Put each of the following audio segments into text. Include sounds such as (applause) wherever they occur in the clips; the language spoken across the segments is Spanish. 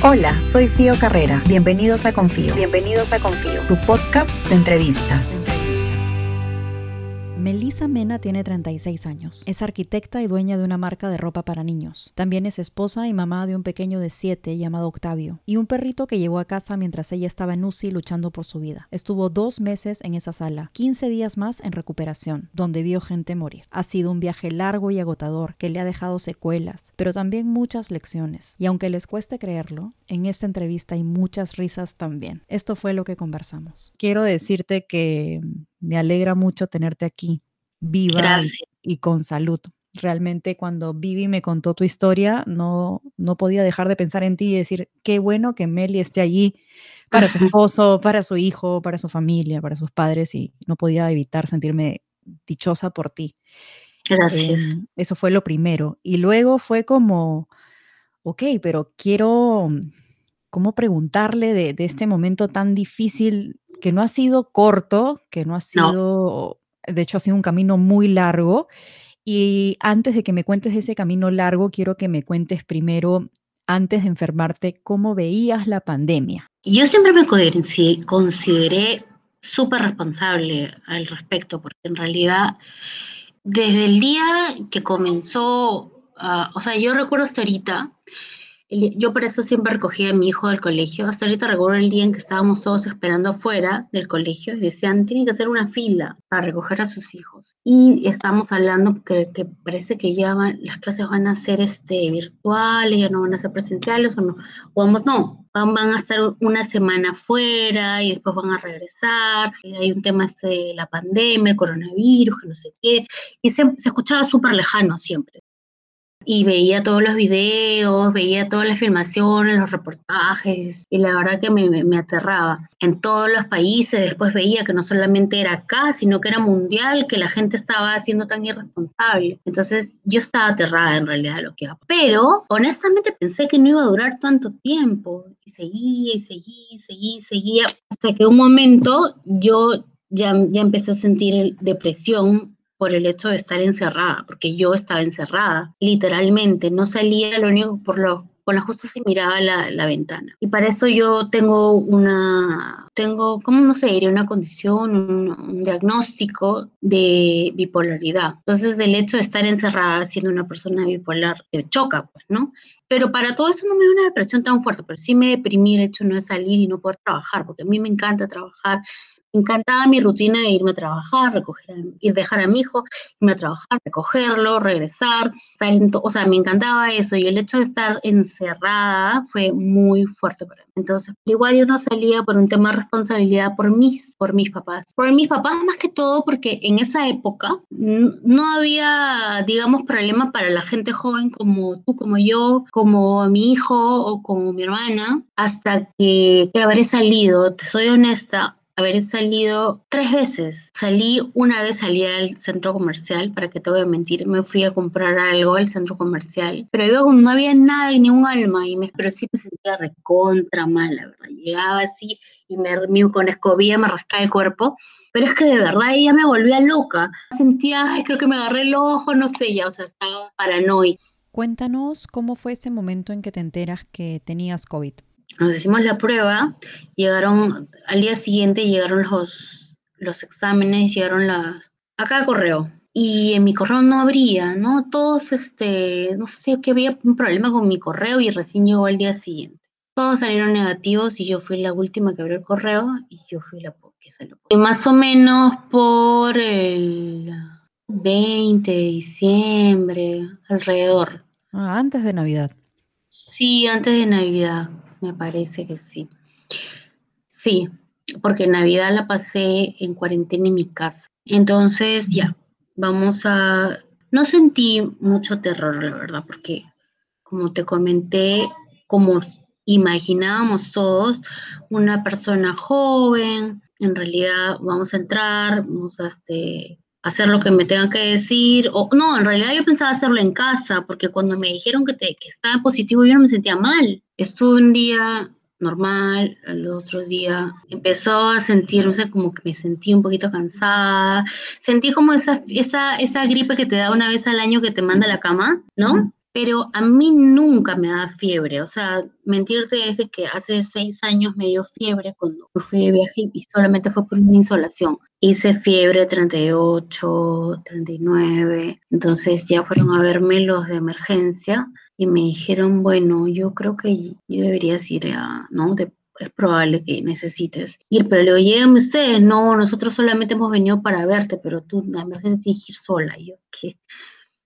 Hola, soy Fío Carrera. Bienvenidos a Confío. Bienvenidos a Confío, tu podcast de entrevistas. Melissa Mena tiene 36 años. Es arquitecta y dueña de una marca de ropa para niños. También es esposa y mamá de un pequeño de 7 llamado Octavio y un perrito que llevó a casa mientras ella estaba en UCI luchando por su vida. Estuvo dos meses en esa sala, 15 días más en recuperación, donde vio gente morir. Ha sido un viaje largo y agotador que le ha dejado secuelas, pero también muchas lecciones. Y aunque les cueste creerlo, en esta entrevista hay muchas risas también. Esto fue lo que conversamos. Quiero decirte que me alegra mucho tenerte aquí, viva y, con salud. Realmente cuando Vivi me contó tu historia, no, no podía dejar de pensar en ti y decir, qué bueno que Meli esté allí para su (laughs) esposo, para su hijo, para su familia, para sus padres y no podía evitar sentirme dichosa por ti. Gracias. Em, eso fue lo primero. Y luego fue como, ok, pero quiero, ¿cómo preguntarle de, de este momento tan difícil que no ha sido corto, que no ha sido, de hecho ha sido un camino muy largo. Y antes de que me cuentes ese camino largo, quiero que me cuentes primero, antes de enfermarte, cómo veías la pandemia. Yo siempre me consideré súper responsable al respecto, porque en realidad desde el día que comenzó, ah, o sea, yo recuerdo hasta ahorita, yo por eso siempre recogía a mi hijo del colegio. Hasta ahorita recuerdo el día en que estábamos todos esperando afuera del colegio y decían, tienen que hacer una fila para recoger a sus hijos. Y estamos hablando que, parece que ya las clases van a ser este, virtuales, ya no van a ser presenciales o no. O vamos, no, van, van a estar una semana afuera y después van a regresar. Hay un tema este de la pandemia, el coronavirus, que no sé qué. Y se, se escuchaba súper lejano siempre y veía todos los videos, veía todas las filmaciones, los reportajes, y la verdad que me, aterraba. En todos los países después veía que no solamente era acá, sino que era mundial, que la gente estaba siendo tan irresponsable. Entonces yo estaba aterrada en realidad lo que iba. Pero honestamente pensé que no iba a durar tanto tiempo, y seguía y seguía y seguía y seguía, hasta que un momento yo ya, ya empecé a sentir depresión por el hecho de estar encerrada, porque yo estaba encerrada, literalmente, no salía, lo único por lo con la justo se miraba la, la, ventana. Y para eso yo tengo una, tengo, ¿cómo no se diría? Una condición, un, un, diagnóstico de bipolaridad. Entonces, el hecho de estar encerrada siendo una persona bipolar te choca, pues, ¿no? Pero para todo eso no me dio una depresión tan fuerte, pero sí me deprimí el hecho no salir y no poder trabajar, porque a mí me encanta trabajar, encantaba mi rutina de irme a trabajar, recoger, ir dejar a mi hijo, irme a trabajar, recogerlo, regresar, o sea, me encantaba eso y el hecho de estar encerrada fue muy fuerte para mí. Entonces, igual yo no salía por un tema de responsabilidad por mis, por mis papás. Por mis papás más que todo porque en esa época no había, digamos, problema para la gente joven como tú, como yo, como mi hijo o como mi hermana, hasta que, que habré salido, te soy honesta, haber salido tres veces. Salí una vez, salí al centro comercial, para que te voy a mentir, me fui a comprar algo al centro comercial, pero luego no había nada ni un alma, y me, pero sí me sentía recontra mal, la verdad. Llegaba así y me, me con escobilla me rascaba el cuerpo, pero es que de verdad ella me volvía loca. Sentía, ay, creo que me agarré el ojo, no sé, ya, o sea, estaba paranoica. Cuéntanos cómo fue ese momento en que te enteras que tenías COVID nos hicimos la prueba, llegaron, al día siguiente llegaron los, los exámenes, llegaron las, acá correo, y en mi correo no habría, ¿no? Todos, este, no sé, que había un problema con mi correo y recién llegó al día siguiente. Todos salieron negativos y yo fui la última que abrió el correo y yo fui la que salió. Y más o menos por el 20 de diciembre, alrededor. Ah, antes de Navidad. Sí, antes de Navidad me parece que sí. Sí, porque Navidad la pasé en cuarentena en mi casa. Entonces, ya, vamos a... No sentí mucho terror, la verdad, porque como te comenté, como imaginábamos todos, una persona joven, en realidad vamos a entrar, vamos a este, hacer lo que me tengan que decir, o no, en realidad yo pensaba hacerlo en casa, porque cuando me dijeron que, te, que estaba positivo yo no me sentía mal. Estuve un día normal, al otro día empezó a sentirme como que me sentí un poquito cansada, sentí como esa, esa, esa gripe que te da una vez al año que te manda a la cama, ¿no? pero a mí nunca me da fiebre, o sea, mentirte es de que hace seis años me dio fiebre cuando fui de viaje y solamente fue por una insolación. Hice fiebre 38, 39, entonces ya fueron a verme los de emergencia y me dijeron, bueno, yo creo que yo debería ir a, ¿no? es probable que necesites ir, pero le digo, llévenme ustedes, no, nosotros solamente hemos venido para verte, pero tú la emergencia tienes ir sola. Yo, ¿qué?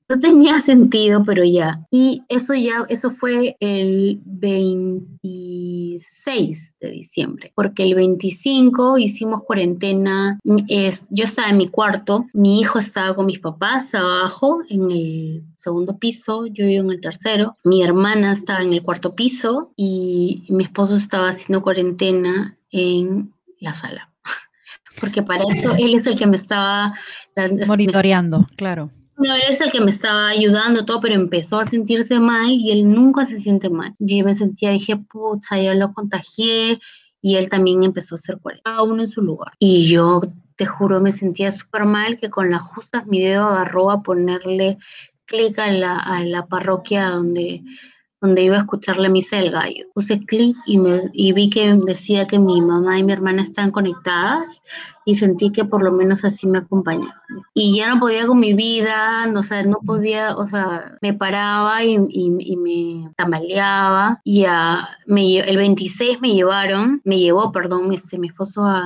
No tenía sentido, pero ya. Y eso ya, eso fue el 26 de diciembre, porque el 25 hicimos cuarentena. Es, yo estaba en mi cuarto, mi hijo estaba con mis papás abajo en el segundo piso, yo vivo en el tercero, mi hermana estaba en el cuarto piso y mi esposo estaba haciendo cuarentena en la sala. (laughs) Porque para eso él es el que me estaba monitoreando, claro no, él es el que me estaba ayudando todo, pero empezó a sentirse mal y él nunca se siente mal. Yo me sentía, dije, pucha, ya lo contagié y él también empezó a hacer cada uno en su lugar. Y yo te juro, me sentía súper mal que con las justas mi dedo agarró a ponerle clic a la, a la parroquia donde donde iba a escuchar la misa del gallo. Puse clic y, y vi que decía que mi mamá y mi hermana están conectadas y sentí que por lo menos así me acompañaba. Y ya no podía con mi vida, no, o no podía, o sea, me paraba y, y, me tambaleaba. Y a, me, el 26 me llevaron, me llevó, perdón, este, mi esposo a,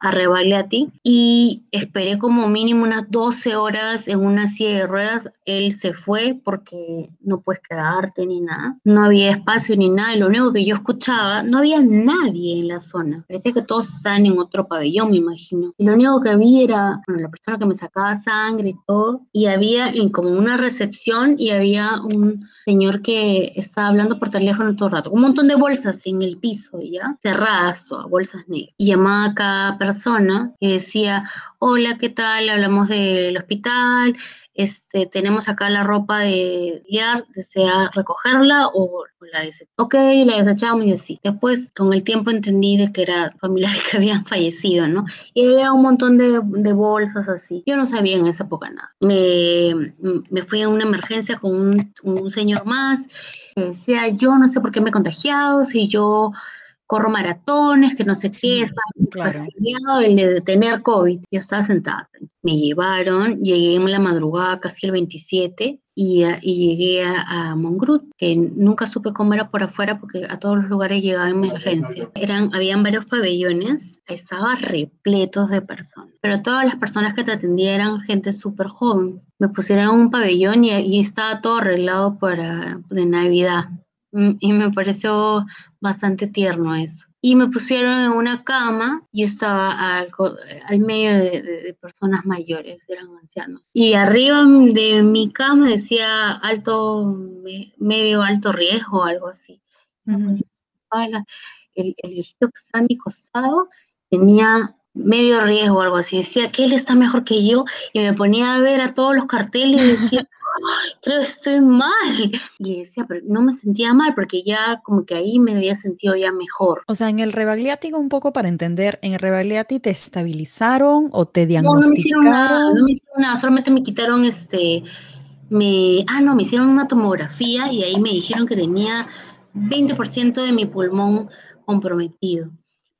a ti y esperé como mínimo unas 12 horas en una silla de ruedas. Él se fue porque no puedes quedarte ni nada. No había espacio ni nada. Y lo único que yo escuchaba, no había nadie en la zona. Parecía que todos estaban en otro pabellón, me imagino y lo único que vi era la persona que me sacaba sangre y todo. Y había en como una recepción y había un señor que estaba hablando por teléfono todo el rato. Un montón de bolsas en el piso, ¿ya? Cerradas, todas, bolsas negras. Y llamaba a cada persona y decía, hola, ¿qué tal? Hablamos del hospital, este, tenemos acá la ropa de liar, desea recogerla o, la desechamos. Ok, la desechamos y así. Después, con el tiempo entendí de que era familiares que habían (laughs) fallecido, ¿no? Y había un montón de, bolsas así. Yo no sabía en esa época nada. Me, me fui a una emergencia con un, un señor más que decía, yo no sé por qué me he contagiado, si yo corro maratones, que no sé qué, claro. el de tener COVID. Yo estaba sentada. Me llevaron, llegué en la madrugada, casi el 27, y, y llegué a, a, Mongrut, que nunca supe cómo era por afuera porque a todos los lugares llegaba en emergencia. Eran, habían varios pabellones, estaba repletos de personas, pero todas las personas que te atendían eran gente súper joven. Me pusieron un pabellón y, y estaba todo arreglado para de Navidad y me pareció bastante tierno eso. Y me pusieron en una cama, y estaba al, al medio de, personas mayores, eran ancianos. Y arriba de mi cama decía alto, medio alto riesgo, algo así. el, el viejito que estaba a mi costado tenía medio riesgo, algo así. Decía que él está mejor que yo y me ponía a ver a todos los carteles y decía, (laughs) creo que estoy mal. Y decía, pero no me sentía mal porque ya como que ahí me había sentido ya mejor. O sea, en el Rebagliati, un poco para entender, ¿en el Rebagliati te estabilizaron o te diagnosticaron? No, no me hicieron nada, no me hicieron nada, solamente me quitaron este, me, ah, no, me hicieron una tomografía y ahí me dijeron que tenía 20% de mi pulmón comprometido,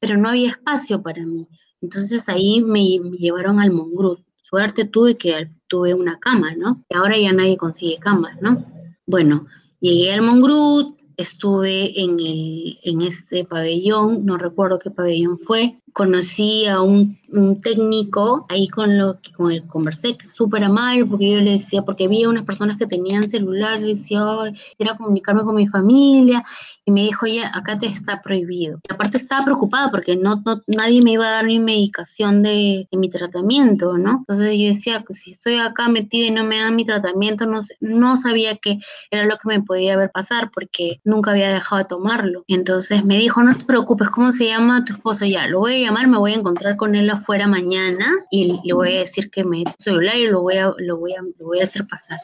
pero no había espacio para mí. Entonces ahí me, llevaron al Mongrut suerte tuve que tuve una cama, ¿no? Y ahora ya nadie consigue camas, ¿no? Bueno, llegué al Mongrut, estuve en, el, en este pabellón, no recuerdo qué pabellón fue, conocí a un, un técnico ahí con lo que con el conversé, que súper amable, porque yo le decía, porque había unas personas que tenían celular, yo decía, quisiera comunicarme con mi familia, y me dijo, oye, acá te está prohibido. Y aparte estaba preocupada porque no, nadie me iba a dar mi medicación de, de, mi tratamiento, ¿no? Entonces yo decía, pues si estoy acá metida y no me dan mi tratamiento, no, no sabía que era lo que me podía haber pasar, porque nunca había dejado de tomarlo. Entonces me dijo, no te preocupes, ¿cómo se llama tu esposo? Ya, lo voy a llamar, me voy a encontrar con él afuera mañana y le voy a decir que me dé tu celular y lo voy a, lo voy a, lo voy a hacer pasar.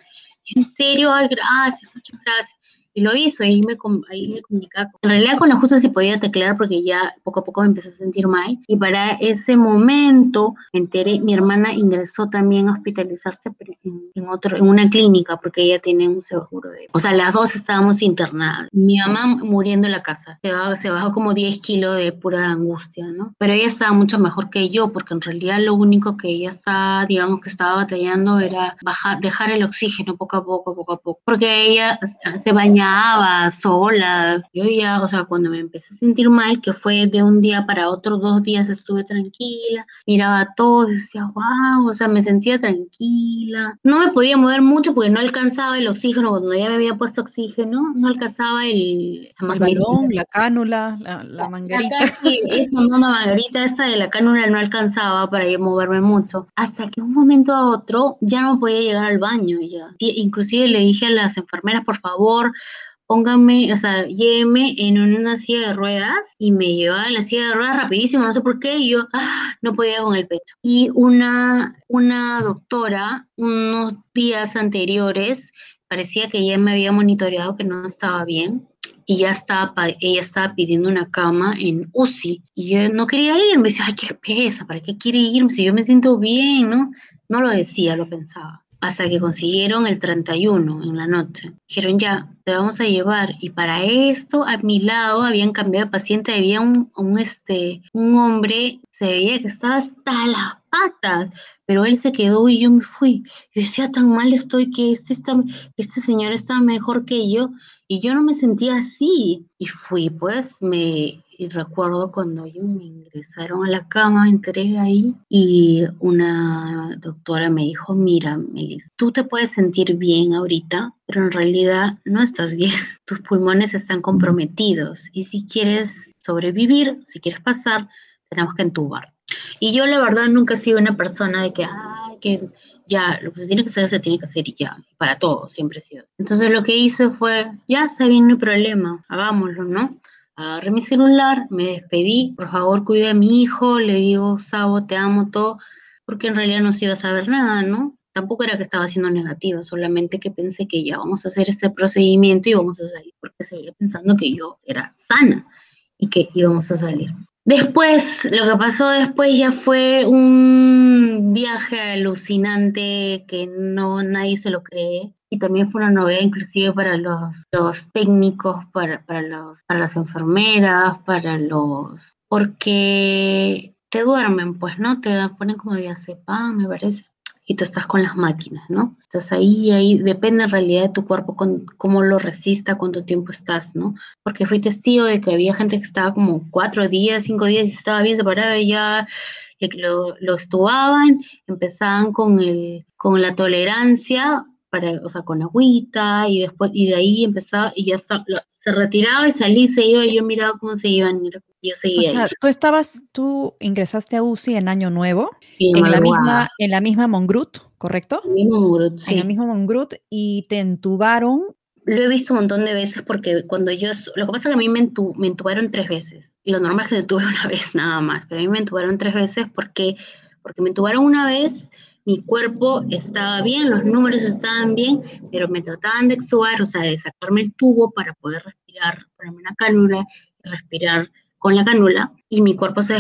En serio, ay, gracias, muchas gracias. Y lo hizo, y ahí me, ahí me comunicaba. En realidad con la justa sí podía teclear porque ya poco a poco me empecé a sentir mal. Y para ese momento, me enteré, mi hermana ingresó también a hospitalizarse, en en otro, en una clínica, porque ella tiene un seguro de... O sea, las dos estábamos internadas. Mi mamá muriendo en la casa, se bajó, se bajó como 10 kilos de pura angustia, ¿no? Pero ella estaba mucho mejor que yo, porque en realidad lo único que ella estaba, digamos que estaba batallando era bajar, dejar el oxígeno poco a poco, poco a poco, porque ella se bañaba sola. Yo ya, o sea, cuando me empecé a sentir mal, que fue de un día para otro, dos días estuve tranquila, miraba todo, decía, wow, o sea, me sentía tranquila. No me podía mover mucho porque no alcanzaba el oxígeno, cuando ya me había puesto oxígeno, no alcanzaba el... La, balón, la cánula, la, la manguerita. sí, eso, no, la manguerita esa de la cánula no alcanzaba para yo moverme mucho. Hasta que un momento a otro ya no podía llegar al baño ya. Inclusive le dije a las enfermeras, por favor, póngame, o sea, lléveme en una silla de ruedas y me llevaba en la silla de ruedas rapidísimo, no sé por qué, y yo ¡ah! no podía con el pecho. Y una, una doctora, unos días anteriores, parecía que ya me había monitoreado que no estaba bien y ya estaba, ella estaba pidiendo una cama en UCI y yo no quería ir, me decía, ay, qué pesa, ¿para qué quiere irme si yo me siento bien, no? No lo decía, lo pensaba hasta que consiguieron el 31 en la noche. Dijeron, ya, te vamos a llevar. Y para esto, a mi lado, habían cambiado paciente, había un, un, este, un hombre, se veía que estaba hasta las patas, pero él se quedó y yo me fui. Yo decía, tan mal estoy que este, está, este señor está mejor que yo. Y yo no me sentía así. Y fui, pues, me y recuerdo cuando ellos me ingresaron a la cama, entré ahí y una doctora me dijo, mira, Melis, tú te puedes sentir bien ahorita, pero en realidad no estás bien. (laughs) Tus pulmones están comprometidos y si quieres sobrevivir, si quieres pasar, tenemos que entubar. Y yo la verdad nunca he sido una persona de que, ay, que ya, lo que se tiene que hacer se tiene que hacer y ya, para todo, siempre he sido. Entonces lo que hice fue, ya está bien, no hay problema, hagámoslo, ¿no? Agarré mi celular, me despedí, por favor cuide a mi hijo, le digo, Sabo, te amo todo, porque en realidad no se iba a saber nada, ¿no? Tampoco era que estaba siendo negativa, solamente que pensé que ya vamos a hacer ese procedimiento y vamos a salir, porque seguía pensando que yo era sana y que íbamos a salir. Después, lo que pasó después ya fue un viaje alucinante que no nadie se lo cree y también fue una novedad inclusive para los, los técnicos, para, para, los, para las enfermeras, para los... porque te duermen, pues, ¿no? Te ponen como diazepam, me parece, y tú estás con las máquinas, ¿no? Estás ahí, ahí, depende en realidad de tu cuerpo, con, cómo lo resista, cuánto tiempo estás, ¿no? Porque fui testigo de que había gente que estaba como cuatro días, cinco días y estaba bien separada y ya lo, lo estubaban, empezaban con, el, con la tolerancia o sea, con agüita y después, y de ahí empezaba y ya se retiraba y salí, se iba y yo miraba cómo se iban, yo seguía. O sea, tú estabas, tú ingresaste a UCI en Año Nuevo, en, la misma, en la misma Mongrut, ¿correcto? En, mismo Mongrut, sí. en la misma Mongrut y te entubaron. Lo he visto un montón de veces porque cuando yo, lo que pasa es que a mí me, me entubaron tres veces. Y lo normal es que me (laughs) tuve una vez nada más, pero a mí me entubaron tres veces porque, porque me entubaron una vez mi cuerpo estaba bien, los números estaban bien, pero me trataban de extubar, o sea, de sacarme el tubo para poder respirar, ponerme una cánula y respirar con la cánula y mi cuerpo se,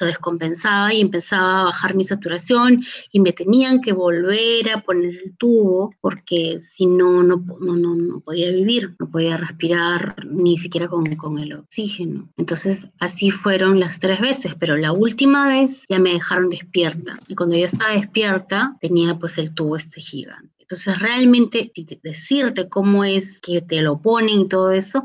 descompensaba y empezaba a bajar mi saturación y me tenían que volver a poner el tubo porque si no, no, no, no, podía vivir, no podía respirar ni siquiera con, con el oxígeno. Entonces así fueron las tres veces, pero la última vez ya me dejaron despierta y cuando yo estaba despierta tenía pues el tubo este gigante. Entonces realmente decirte cómo es que te lo ponen y todo eso,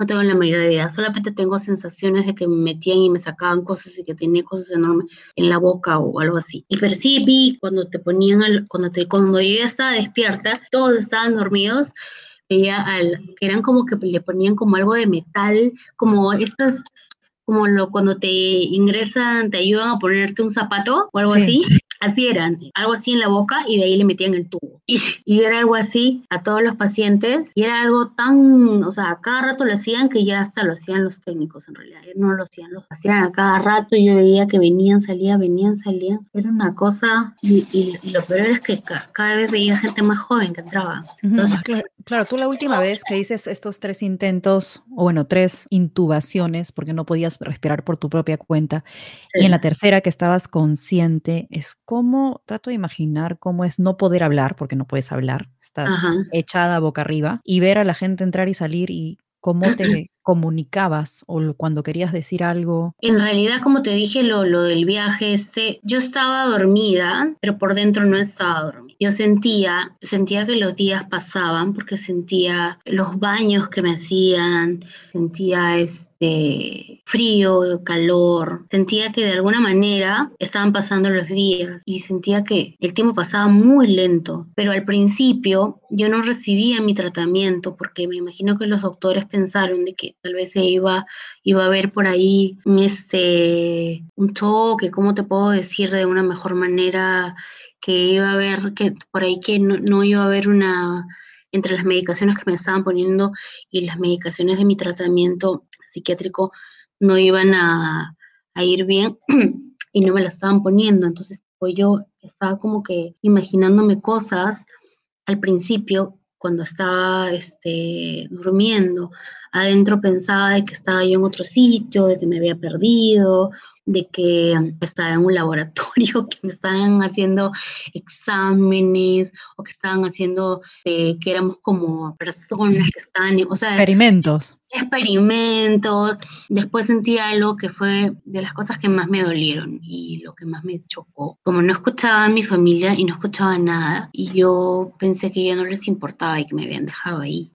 no tengo la mayoría de idea, solamente tengo sensaciones de que me metían y me sacaban cosas y que tenía cosas enormes en la boca o algo así. Y percibí cuando te ponían, cuando, te, cuando yo ya estaba despierta, todos estaban dormidos, veía al, que eran como que le ponían como algo de metal, como estas como lo, cuando te ingresan, te ayudan a ponerte un zapato o algo así. Así eran, algo así en la boca y de ahí le metían el tubo. Y, y, era algo así a todos los pacientes y era algo tan, o sea, cada rato lo hacían que ya hasta lo hacían los técnicos en realidad. No lo hacían, lo hacían a cada rato y yo veía que venían, salían, venían, salían. Era una cosa y, y, lo peor es que cada vez veía gente más joven que entraba. Entonces, Claro, tú la última vez que dices estos tres intentos, o bueno, tres intubaciones, porque no podías respirar por tu propia cuenta, y en la tercera que estabas consciente, es como, trato de imaginar cómo es no poder hablar, porque no puedes hablar, estás echada boca arriba, y ver a la gente entrar y salir y cómo te comunicabas o cuando querías decir algo? En realidad, como te dije, lo, lo del viaje este, yo estaba dormida, pero por dentro no estaba dormida. Yo sentía, sentía que los días pasaban porque sentía los baños que me hacían, sentía este frío, calor. Sentía que de alguna manera estaban pasando los días y sentía que el tiempo pasaba muy lento. Pero al principio yo no recibía mi tratamiento porque me imagino que los doctores pensaron de que tal vez se iba, iba a ver por ahí este, un choque, ¿cómo te puedo decir de una mejor manera? Que iba a haber, que por ahí que no, no iba a haber una entre las medicaciones que me estaban poniendo y las medicaciones de mi tratamiento psiquiátrico no iban a, ir bien (clears throat) y no me la estaban poniendo. Entonces pues yo estaba como que imaginándome cosas al principio cuando estaba este, durmiendo. Adentro pensaba de que estaba yo en otro sitio, de que me había perdido, de que estaba en un laboratorio, (laughs) que me estaban haciendo exámenes o que estaban haciendo, eh, que éramos como personas que estaban, o sea... Experimentos. Experimentos. Después sentí algo que fue de las cosas que más me dolieron y lo que más me chocó. Como no escuchaba a mi familia y no escuchaba nada, y yo pensé que ya no les importaba y que me habían dejado ahí.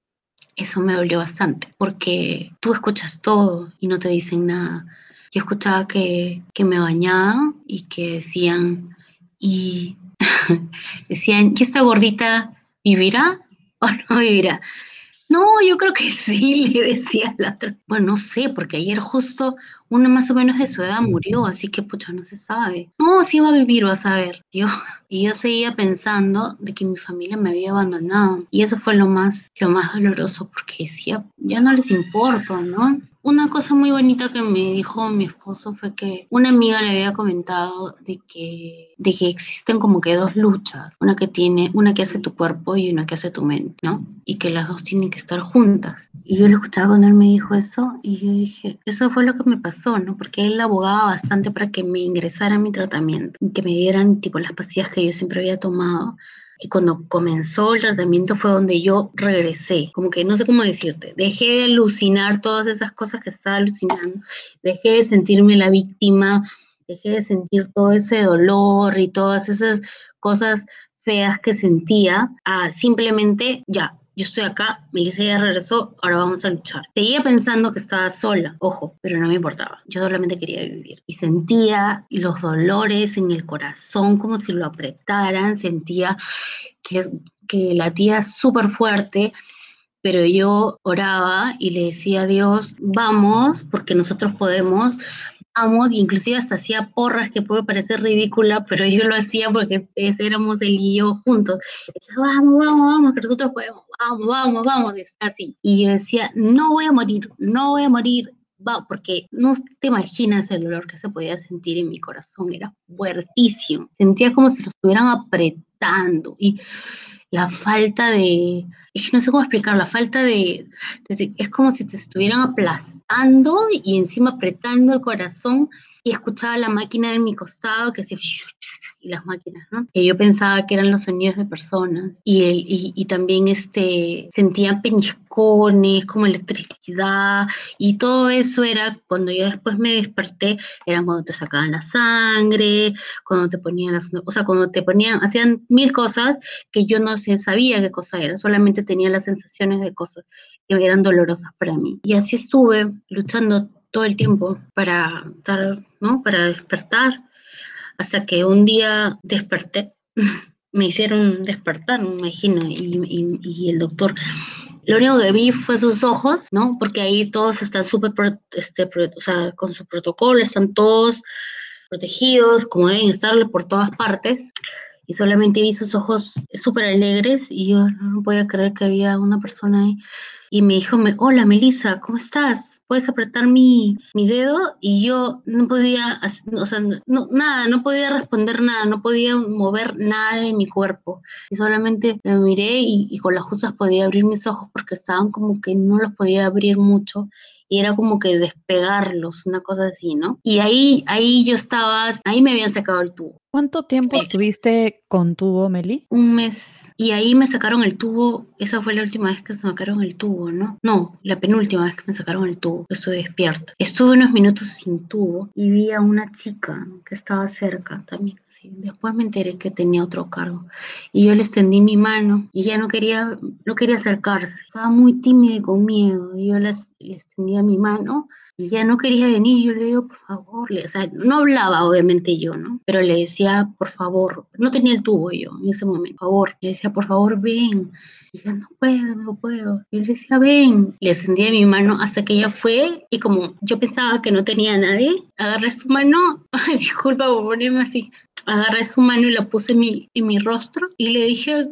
Eso me dolió bastante, porque tú escuchas todo y no te dicen nada yo escuchaba que, me bañaban y que decían, y (laughs) decían, ¿y esta gordita vivirá o no vivirá? No, yo creo que sí, (laughs) le decía la otra. Bueno, no sé, porque ayer justo una más o menos de su edad murió, así que pucha, no se sabe. No, sí va a vivir, vas a ver. Yo, (laughs) y yo seguía pensando de que mi familia me había abandonado. Y eso fue lo más, lo más doloroso, porque decía, ya no les importo, ¿no? Una cosa muy bonita que me dijo mi esposo fue que una amiga le había comentado de que, de que existen como que dos luchas, una que tiene, una que hace tu cuerpo y una que hace tu mente, ¿no? Y que las dos tienen que estar juntas. Y yo le escuchaba cuando él me dijo eso y yo dije, eso fue lo que me pasó, ¿no? Porque él abogaba bastante para que me ingresara mi tratamiento, que me dieran tipo las pastillas que yo siempre había tomado. Y cuando comenzó el tratamiento fue donde yo regresé, como que no sé cómo decirte, dejé de alucinar todas esas cosas que estaba alucinando, dejé de sentirme la víctima, dejé de sentir todo ese dolor y todas esas cosas feas que sentía, a simplemente ya, yo estoy acá, Melissa ya regresó, ahora vamos a luchar. Seguía pensando que estaba sola, ojo, pero no me importaba. Yo solamente quería vivir. Y sentía los dolores en el corazón como si lo apretaran, sentía que, que latía súper fuerte pero yo oraba y le decía a Dios, vamos, porque nosotros podemos, vamos, y inclusive hasta hacía porras que puede parecer ridícula, pero yo lo hacía porque éramos él y yo juntos. Decía, vamos, vamos, vamos, que nosotros podemos, vamos, vamos, vamos, así. Y yo decía, no voy a morir, no voy a morir, va, porque no te imaginas el dolor que se podía sentir en mi corazón, era fuertísimo. Sentía como si lo estuvieran apretando y la falta de, es que no sé cómo explicar, la falta de, es como si te estuvieran aplastando y encima apretando el corazón y escuchaba la máquina en mi costado que hacía y las máquinas, ¿no? Que yo pensaba que eran los sonidos de personas y, el, y, también este, sentía peñiscones, como electricidad y todo eso era cuando yo después me desperté, eran cuando te sacaban la sangre, cuando te ponían las, o sea, cuando te ponían, hacían mil cosas que yo no sabía qué cosa era, solamente tenía las sensaciones de cosas que eran dolorosas para mí. Y así estuve luchando todo el tiempo para estar, ¿no? Para despertar hasta que un día desperté, (laughs) me hicieron despertar, me imagino, y, el doctor, lo único que vi fue sus ojos, ¿no? Porque ahí todos están súper, este, o sea, con su protocolo, están todos protegidos, como deben estarle por todas partes. Y solamente vi sus ojos súper alegres y yo no podía creer que había una persona ahí. Y me dijo, hola Melissa, ¿cómo estás? Puedes apretar mi, mi dedo y yo no podía, o sea, no, nada, no podía responder nada, no podía mover nada de mi cuerpo. Y solamente me miré y, y con las justas podía abrir mis ojos porque estaban como que no los podía abrir mucho y era como que despegarlos, una cosa así, ¿no? Y ahí, ahí yo estaba, ahí me habían sacado el tubo. ¿Cuánto tiempo estuviste con tubo, Meli? Un mes. Y ahí me sacaron el tubo, esa fue la última vez que se sacaron el tubo, ¿no? No, la penúltima vez que me sacaron el tubo, estuve despierta. Estuve unos minutos sin tubo y vi a una chica que estaba cerca también. Después me enteré que tenía otro cargo y yo le extendí mi mano y ella no quería, no quería acercarse. Estaba muy tímida y con miedo y yo le, extendía mi mano y ella no quería venir. Yo le digo, por favor, o sea, no hablaba obviamente yo, ¿no? Pero le decía, por favor, no tenía el tubo yo en ese momento, por favor. Le decía, por favor, ven. Y yo, no puedo, no puedo. Y le decía, ven. Le extendía mi mano hasta que ella fue y como yo pensaba que no tenía nadie, agarré su mano, (laughs) disculpa por ponerme así, agarré su mano y la puse en mi, en mi rostro y le dije,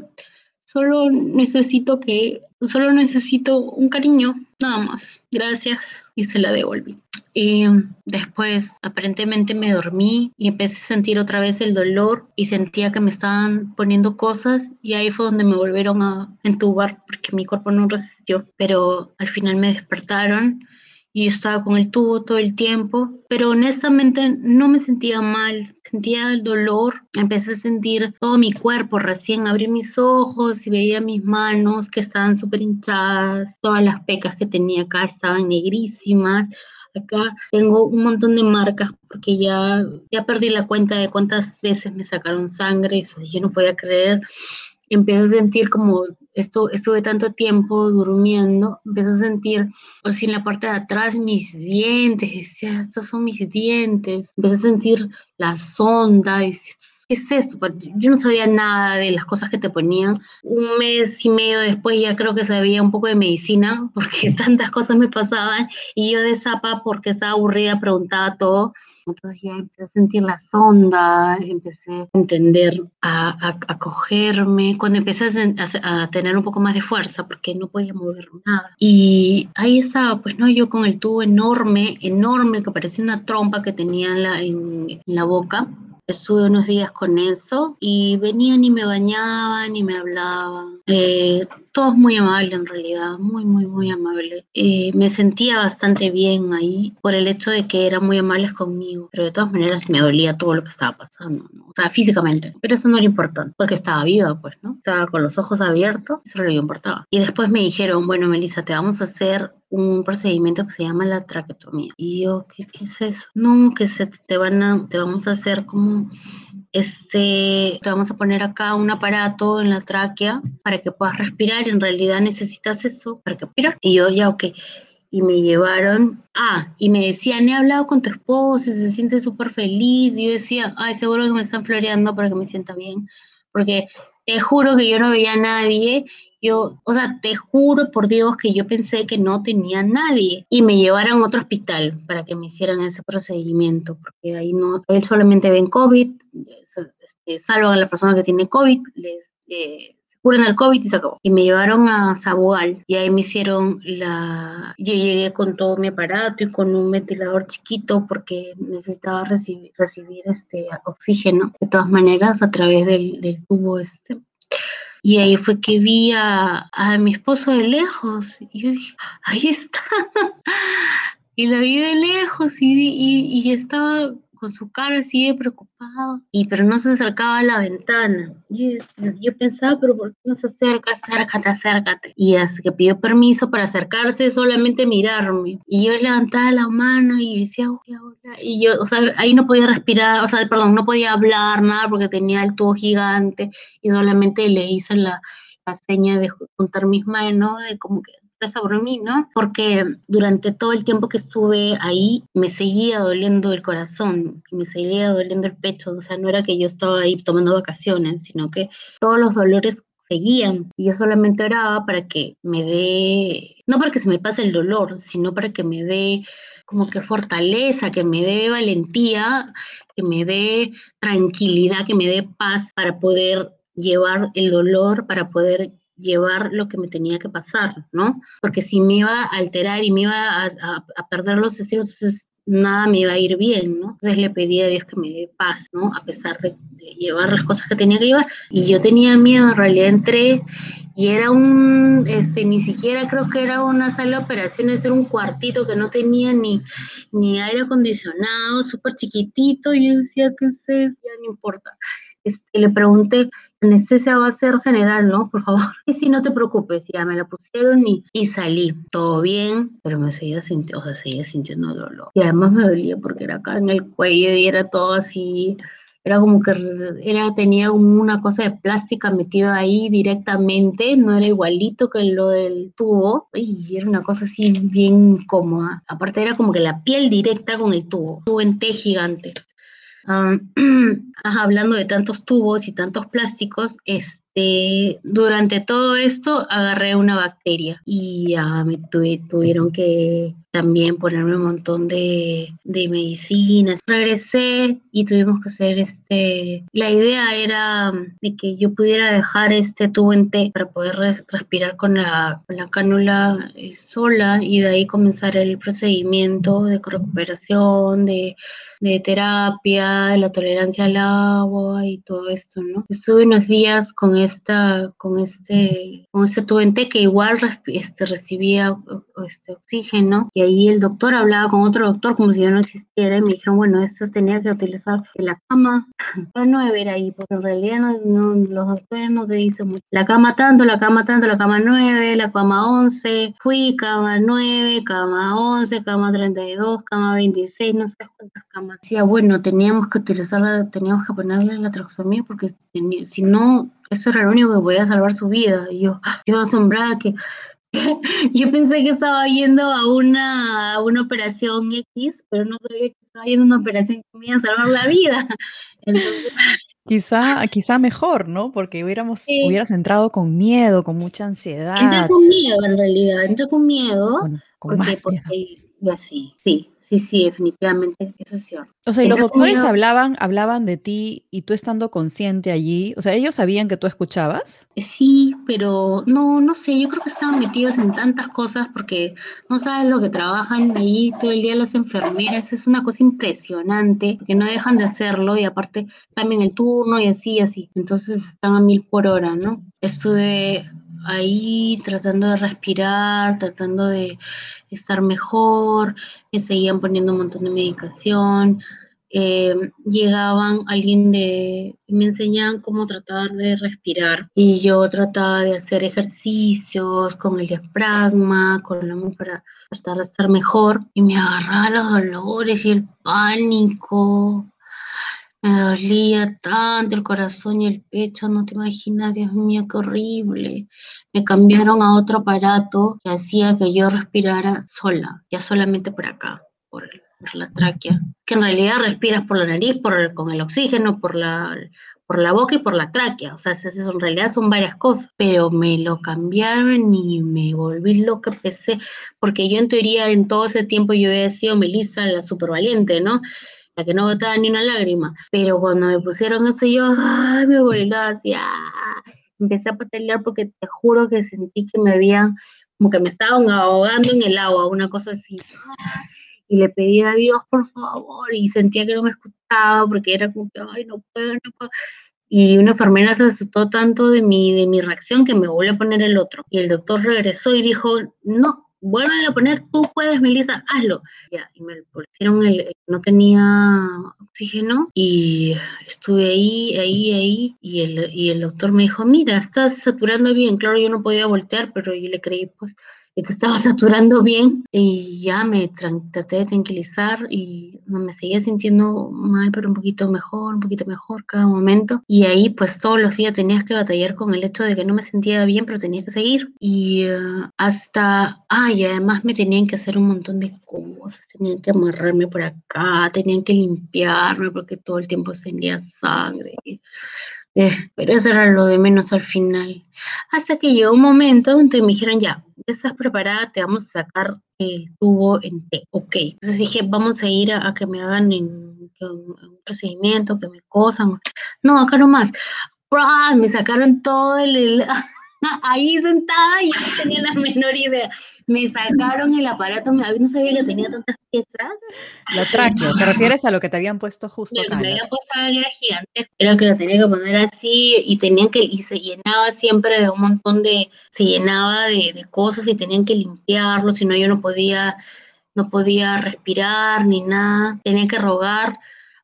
solo necesito que, solo necesito un cariño, nada más, gracias, y se la devolví. Y después aparentemente me dormí y empecé a sentir otra vez el dolor y sentía que me estaban poniendo cosas y ahí fue donde me volvieron a entubar porque mi cuerpo no resistió, pero al final me despertaron y estaba con el tubo todo el tiempo, pero honestamente no me sentía mal, sentía el dolor, empecé a sentir todo mi cuerpo, recién abrí mis ojos y veía mis manos que estaban súper hinchadas, todas las pecas que tenía acá estaban negrísimas, acá tengo un montón de marcas porque ya, ya perdí la cuenta de cuántas veces me sacaron sangre, yo no podía creer empecé a sentir como esto, estuve tanto tiempo durmiendo, empecé a sentir así en la parte de atrás mis dientes, estos son mis dientes, empecé a sentir la sonda, ¿qué es esto? Yo no sabía nada de las cosas que te ponían. Un mes y medio después ya creo que sabía un poco de medicina, porque (laughs) tantas cosas me pasaban, y yo de zapa, porque estaba aburrida, preguntaba todo. Entonces ya empecé a sentir la sonda, empecé a entender, a, a, cogerme, cuando empecé a, a, tener un poco más de fuerza, porque no podía mover nada. Y ahí estaba, pues no, yo con el tubo enorme, enorme, que parecía una trompa que tenía en la, en, en la boca, Estuve unos días con eso y venían y me bañaban y me hablaban. Eh, todos muy amables en realidad, muy, muy, muy amables. Eh, me sentía bastante bien ahí por el hecho de que eran muy amables conmigo, pero de todas maneras me dolía todo lo que estaba pasando, o sea, físicamente. Pero eso no era importante, porque estaba viva, pues, ¿no? Estaba con los ojos abiertos, eso era lo importaba. Y después me dijeron, bueno, Melissa, te vamos a hacer un procedimiento que se llama la traquetomía. Y yo, ¿qué, qué es eso? No, que se te van a, te vamos a hacer como, este, te vamos a poner acá un aparato en la tráquea para que puedas respirar. En realidad necesitas eso para que respirar. Y yo, ya, ok y me llevaron, ah, y me decían, he hablado con tu esposo se siente súper feliz, y yo decía, ay, seguro que me están floreando para que me sienta bien, porque te juro que yo no veía a nadie yo, o sea, te juro por Dios que yo pensé que no tenía nadie y me llevaron a otro hospital para que me hicieran ese procedimiento, porque ahí no, él solamente ven COVID, este, salvan a la persona que tiene COVID, les eh, curan el COVID y se acabó. Y me llevaron a Sabugal y ahí me hicieron la... Yo llegué con todo mi aparato y con un ventilador chiquito porque necesitaba recibir, recibir este oxígeno de todas maneras a través del tubo este y ahí fue que vi a, mi esposo de lejos. Y yo dije, ahí está. (laughs) y la vi de lejos y, y, y estaba con su cara así de preocupado, y pero no se acercaba a la ventana. Y yo pensaba, pero ¿por qué no se acerca? Acércate, acércate. Y hasta que pidió permiso para acercarse, solamente mirarme. Y yo levantaba la mano y decía, hola, hola. Y yo, o sea, ahí no podía respirar, o sea, perdón, no podía hablar nada porque tenía el tubo gigante y solamente le hice la, la seña de juntar mis manos, de como que sobre mí, ¿no? Porque durante todo el tiempo que estuve ahí me seguía doliendo el corazón, me seguía doliendo el pecho, o sea, no era que yo estaba ahí tomando vacaciones, sino que todos los dolores seguían y yo solamente oraba para que me dé, no para que se me pase el dolor, sino para que me dé como que fortaleza, que me dé valentía, que me dé tranquilidad, que me dé paz para poder llevar el dolor, para poder llevar lo que me tenía que pasar, ¿no? Porque si me iba a alterar y me iba a, perder los estilos, nada me iba a ir bien, ¿no? Entonces le pedí a Dios que me dé paz, ¿no? A pesar de, llevar las cosas que tenía que llevar. Y yo tenía miedo, en realidad entré y era un, este, ni siquiera creo que era una sala de operaciones, era un cuartito que no tenía ni, ni aire acondicionado, súper chiquitito. Y yo decía, ¿qué sé? Ya no importa. Este, le pregunté, anestesia va a ser general, ¿no? Por favor. (laughs) Y si no te preocupes, ya me la pusieron y, y salí. Todo bien, pero me seguía sintiendo, o sea, seguía sintiendo dolor. Y además me dolía porque era acá en el cuello y era todo así. Era como que era, tenía una cosa de plástica metida ahí directamente, no era igualito que lo del tubo, y era una cosa así bien cómoda. Aparte era como que la piel directa con el tubo, tubo en T gigante. (clears throat) Hablando de tantos tubos y tantos plásticos, este, durante todo esto agarré una bacteria y me tuvieron que también ponerme un montón de, medicinas. Regresé y tuvimos que hacer este, la idea era de que yo pudiera dejar este tubo en T para poder respirar con la, con la cánula eh, sola y de ahí comenzar el procedimiento de recuperación, de de terapia, de la tolerancia al agua y todo esto, ¿no? Estuve unos días con esta, con este, con este tuente que igual este, recibía este oxígeno y ahí el doctor hablaba con otro doctor como si yo no existiera y me dijeron, bueno, esto tenía que utilizar la cama, (laughs) no ver ahí, porque en realidad no, los doctores no te dicen mucho. La cama tanto, la cama tanto, la cama 9, la cama 11, fui cama 9, cama 11, cama 32, cama 26, no sé cuántas camas decía, bueno, teníamos que utilizarla, teníamos que ponerle la traxomía porque si no, eso era lo único que podía salvar su vida. Y yo, yo asombrada que (laughs) yo pensé que estaba yendo a una, una operación X, pero no sabía que estaba yendo a una operación que me iba a salvar la vida. (laughs) Quizá, quizá mejor, ¿no? Porque hubiéramos, hubieras entrado con miedo, con mucha ansiedad. Entré con miedo, en realidad, entré con miedo. con más miedo. sí, sí, Sí, sí, definitivamente, eso es cierto. O sea, y los doctores hablaban, hablaban de ti y tú estando consciente allí, o sea, ellos sabían que tú escuchabas. Sí, pero no, no sé, yo creo que estaban metidos en tantas cosas porque no sabes lo que trabajan ahí todo el día las enfermeras, es una cosa impresionante, que no dejan de hacerlo y aparte también el turno y así, así. Entonces están a mil por hora, ¿no? Estuve ahí tratando de respirar, tratando de estar mejor, me seguían poniendo un montón de medicación, eh, llegaban alguien de, me enseñaban cómo tratar de respirar. Y yo trataba de hacer ejercicios con el diafragma, con la para tratar de estar mejor. Y me agarraba los dolores y el pánico me dolía tanto el corazón y el pecho, no te imaginas, Dios mío, qué horrible. Me cambiaron a otro aparato que hacía que yo respirara sola, ya solamente por acá, por, la tráquea. Que en realidad respiras por la nariz, por con el oxígeno, por la, por la boca y por la tráquea. O sea, en realidad son varias cosas. Pero me lo cambiaron y me volví loca, empecé, porque yo en teoría en todo ese tiempo yo había sido Melissa, la super valiente, ¿no? Que no botaba ni una lágrima. Pero cuando me pusieron eso, yo ay, me volví hacia. Empecé a patalear porque te juro que sentí que me habían, como que me estaban ahogando en el agua, una cosa así. Y le pedí a Dios, por favor, y sentía que no me escuchaba porque era como que, ay, no puedo, no puedo. Y una enfermera se asustó tanto de mi, de mi reacción que me volvió a poner el otro. Y el doctor regresó y dijo, no, vuelve a poner, tú puedes, Melissa, hazlo. Ya, y me pusieron el, no tenía oxígeno y estuve ahí, ahí, ahí, y el, y el doctor me dijo, mira, estás saturando bien, claro, yo no podía voltear, pero yo le creí, pues, que estaba (laughs) saturando bien y ya me traté de tranquilizar y no me seguía sintiendo mal, pero un poquito mejor, un poquito mejor cada momento. Y ahí pues todos los días tenías que batallar con el hecho de que no me sentía bien, pero tenía que seguir. Y eh, hasta, ay, además me tenían que hacer un montón de cosas, tenían que amarrarme por acá, tenían que limpiarme porque todo el tiempo tenía sangre. Eh, pero eso era lo de menos al final. Hasta que llegó un momento donde me dijeron, ya, estás preparada, te vamos a sacar el tubo en T. Ok. Entonces dije, vamos a ir a, que me hagan en, un procedimiento, que me cosan. No, acá nomás. Me sacaron todo el, (laughs) ahí sentada y yo no tenía la menor idea. Me sacaron el aparato, no sabía que tenía tantas piezas. La tráqueo, ¿te refieres a lo que te habían puesto justo acá? Me habían puesto era gigante, era que lo tenía que poner así y tenían que, y se llenaba siempre de un montón de, se llenaba de, de cosas y tenían que limpiarlo, si no yo no podía, no podía respirar ni nada, tenía que rogar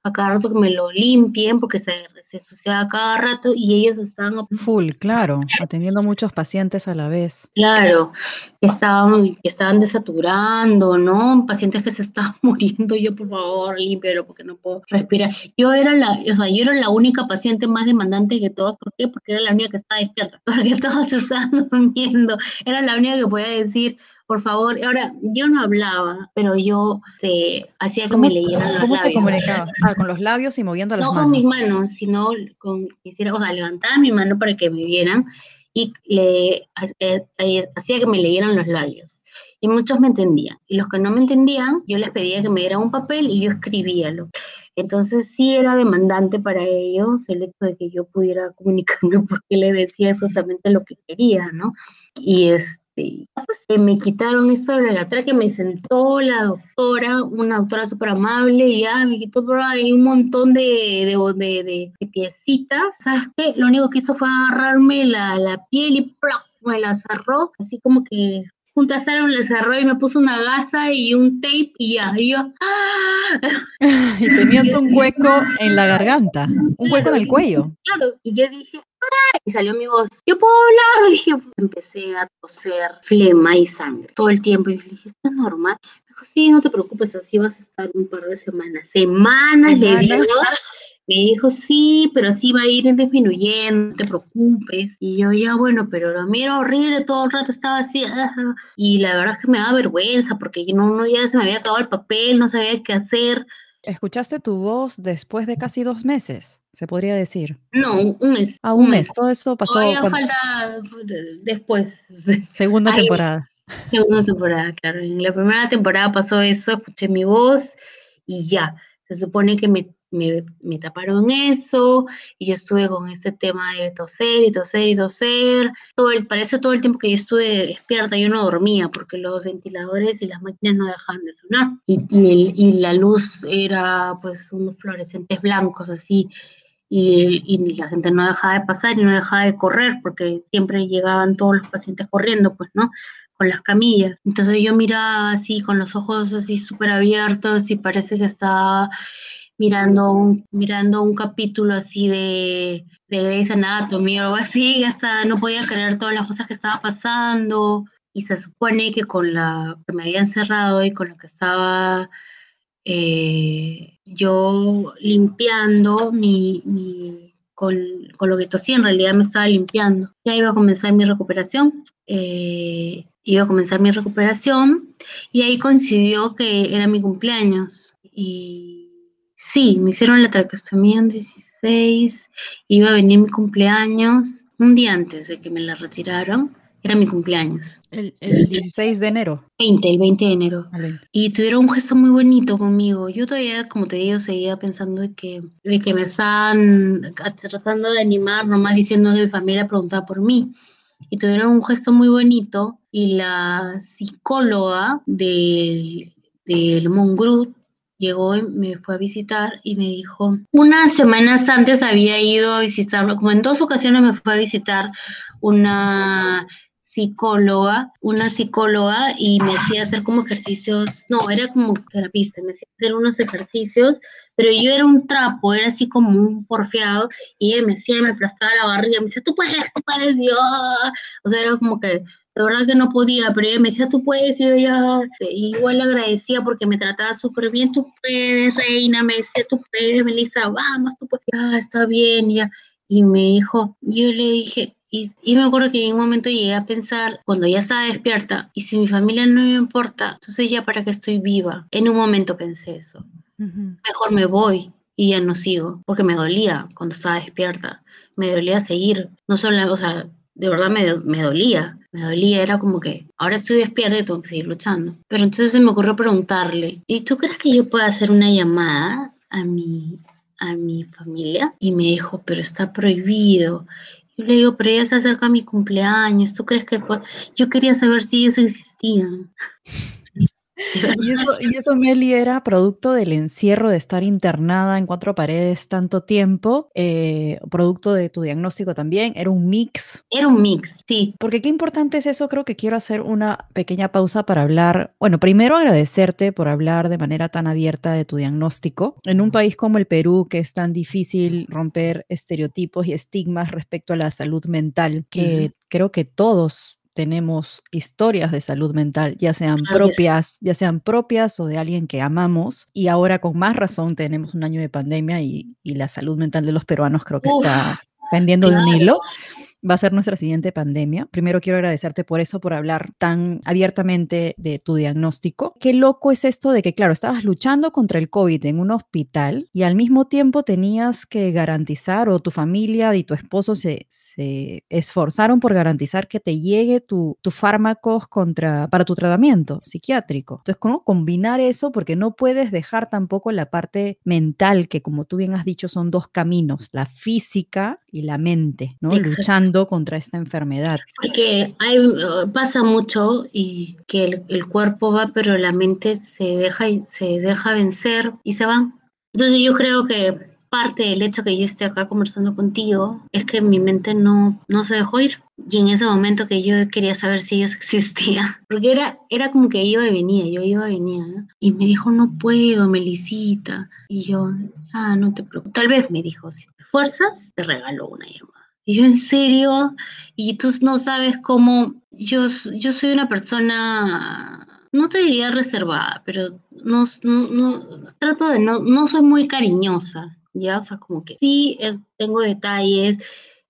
a cada rato que me lo limpien porque se, se ensuciaba cada rato y ellos estaban... Full, claro, atendiendo muchos pacientes a la vez. Claro, estaban, estaban desaturando, ¿no? Pacientes que se estaban (laughs) muriendo, yo por favor, límpialo porque no puedo respirar. Yo era la, o sea, yo era la única paciente más demandante que todos, ¿por qué? Porque era la única que estaba despierta, (laughs) porque todos se estaban (laughs) durmiendo, era la única que podía decir, por favor. Ahora, yo no hablaba, pero yo hacía que me leyeran los ¿Cómo labios. te comunicabas? Ah, con los labios y moviendo las manos. No con mis manos, sino con, quisiera, o sea, levantaba mi mano para que me vieran y le eh, hacía que me leyeran los labios. Y muchos me entendían. Y los que no me entendían, yo les pedía que me dieran un papel y yo escribíalo. Entonces sí era demandante para ellos el hecho de que yo pudiera comunicarme (laughs) porque le decía exactamente lo que quería, ¿no? Y es, pues, me quitaron esto de la que me sentó la doctora, una doctora súper amable, y ya me quitó por ahí un montón de, de, de, piecitas, ¿sabes qué? Lo único que hizo fue agarrarme la, la piel y ¡plop! me la cerró, así como que juntaron, le cerró y me puso una gasa y un tape y ya, y yo, ¡ah! (laughs) Y tenías (laughs) un hueco en la garganta, un hueco en el cuello. Claro, y yo dije, y salió mi voz, yo puedo hablar, y (laughs) dije, empecé a toser flema y sangre todo el tiempo, y yo le dije, ¿esto es normal? Me dijo, sí, no te preocupes, así vas a estar un par de semanas, semanas, le digo, me dijo, sí, pero sí va a ir disminuyendo, no te preocupes. Y yo, ya bueno, pero lo miro horrible, todo el rato estaba así. Y la verdad es que me da vergüenza porque no, no, ya se me había acabado el papel, no sabía qué hacer. ¿Escuchaste tu voz después de casi dos meses, se podría decir? No, un mes. Ah, un, mes. Todo eso pasó. Todavía falta después. (laughs) Segunda temporada. Segunda temporada, claro. En la primera temporada pasó eso, escuché mi voz y ya. Se supone que me me, me, taparon eso y yo estuve con este tema de toser y toser y toser. Todo el, todo el tiempo que yo estuve despierta, yo no dormía porque los ventiladores y las máquinas no dejaban de sonar y, y, y la luz era pues unos fluorescentes blancos así. Y, y, la gente no dejaba de pasar y no dejaba de correr porque siempre llegaban todos los pacientes corriendo, pues, ¿no? Con las camillas. Entonces yo miraba así, con los ojos así súper abiertos y parece que estaba mirando un, mirando un capítulo así de, de Grey's Anatomy o algo así, hasta no podía creer todas las cosas que estaba pasando y se supone que con la que me había encerrado y con lo que estaba eh, yo limpiando mi, mi con, con, lo que tosía, en realidad me estaba limpiando. Ya iba a comenzar mi recuperación, eh, iba a comenzar mi recuperación y ahí coincidió que era mi cumpleaños y Sí, me hicieron la traqueostomía en 16, iba a venir mi cumpleaños, un día antes de que me la retiraron, era mi cumpleaños. El, 16 de enero. 20, el 20 de enero. Y tuvieron un gesto muy bonito conmigo. Yo todavía, como te digo, seguía pensando de que, de que me estaban tratando de animar, nomás diciendo que mi familia preguntaba por mí. Y tuvieron un gesto muy bonito y la psicóloga del, del Mongrut llegó y me fue a visitar y me dijo, unas semanas antes había ido a visitarlo, como en dos ocasiones me fue a visitar una psicóloga, una psicóloga y me hacía hacer como ejercicios, no, era como terapista, me hacía hacer unos ejercicios, pero yo era un trapo, era así como un porfiado y ella me hacía, me aplastaba la barriga, me decía, tú puedes, tú puedes, yo, o sea, era como que de verdad que no podía, pero ella me decía, tú puedes, y yo ya, este, igual le agradecía porque me trataba súper bien, tú puedes, reina, me decía, tú puedes, Melissa, vamos, tú puedes, ah, está bien, ya, y me dijo, yo le dije, y, y, me acuerdo que en un momento llegué a pensar, cuando ya estaba despierta, y si mi familia no me importa, entonces ya para qué estoy viva. En un momento pensé eso. Mejor me voy y ya no sigo, porque me dolía cuando estaba despierta. Me dolía seguir, no solo, o sea, de verdad me, me dolía me dolía, era como que ahora estoy despierta y tengo que seguir luchando. Pero entonces se me ocurrió preguntarle, ¿y tú crees que yo pueda hacer una llamada a mi, a mi familia? Y me dijo, pero está prohibido. Yo le digo, pero ya se acerca mi cumpleaños, ¿tú crees que fue? Yo quería saber si ellos existían. Y eso, y eso, Meli, era producto del encierro de estar internada en cuatro paredes tanto tiempo, eh, producto de tu diagnóstico también, era un mix. Era un mix, sí. Porque qué importante es eso, creo que quiero hacer una pequeña pausa para hablar, bueno, primero agradecerte por hablar de manera tan abierta de tu diagnóstico. En un país como el Perú, que es tan difícil romper estereotipos y estigmas respecto a la salud mental, que creo que todos tenemos historias de salud mental, ya sean propias, ya sean propias o de alguien que amamos. Y ahora con más razón tenemos un año de pandemia y, la salud mental de los peruanos creo que está pendiendo de un hilo va a ser nuestra siguiente pandemia. Primero quiero agradecerte por eso, por hablar tan abiertamente de tu diagnóstico. Qué loco es esto de que, claro, estabas luchando contra el COVID en un hospital y al mismo tiempo tenías que garantizar o tu familia y tu esposo se, se esforzaron por garantizar que te llegue tu, tu fármacos contra, para tu tratamiento psiquiátrico. Entonces, ¿cómo combinar eso? Porque no puedes dejar tampoco la parte mental, que como tú bien has dicho, son dos caminos, la física y la mente, ¿no? Luchando contra esta enfermedad. Porque hay, uh, pasa mucho y que el, cuerpo va, pero la mente se deja, y se deja vencer y se va. Entonces yo creo que parte del hecho que yo esté acá conversando contigo es que mi mente no, no se dejó ir. Y en ese momento que yo quería saber si ellos (laughs) existían, porque era, era como que iba y venía, yo iba y venía, Y me dijo, no puedo, Melicita. Y yo, ah, no te preocupes. Tal vez me dijo, si te fuerzas, te regalo una llamada. Y yo, ¿en serio? Y tú no sabes cómo, yo, yo soy una persona, no te diría reservada, pero no, no, trato de no, no soy muy cariñosa, ¿ya? O sea, como que sí, eh, tengo detalles,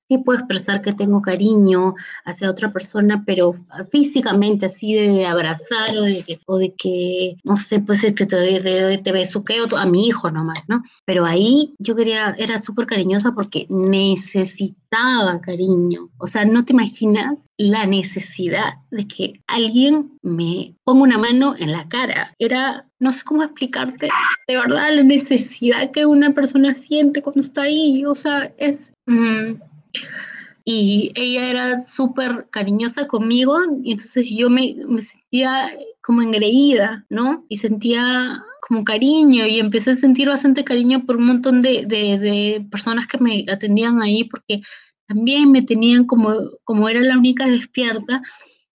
sí puedo expresar que tengo cariño hacia otra persona, pero físicamente así de abrazar o de que, o de que no sé, pues este te, te, te besuqueo a mi hijo nomás, ¿no? Pero ahí yo quería, era súper cariñosa porque necesitaba cariño. O sea, no te imaginas la necesidad de que alguien me ponga una mano en la cara. Era, no sé cómo explicarte, de verdad, la necesidad que una persona siente cuando está ahí. O sea, es... Mm, y ella era súper cariñosa conmigo y entonces yo me, me, sentía como engreída, ¿no? Y sentía como cariño y empecé a sentir bastante cariño por un montón de, de, de personas que me atendían ahí porque también me tenían como, como era la única despierta,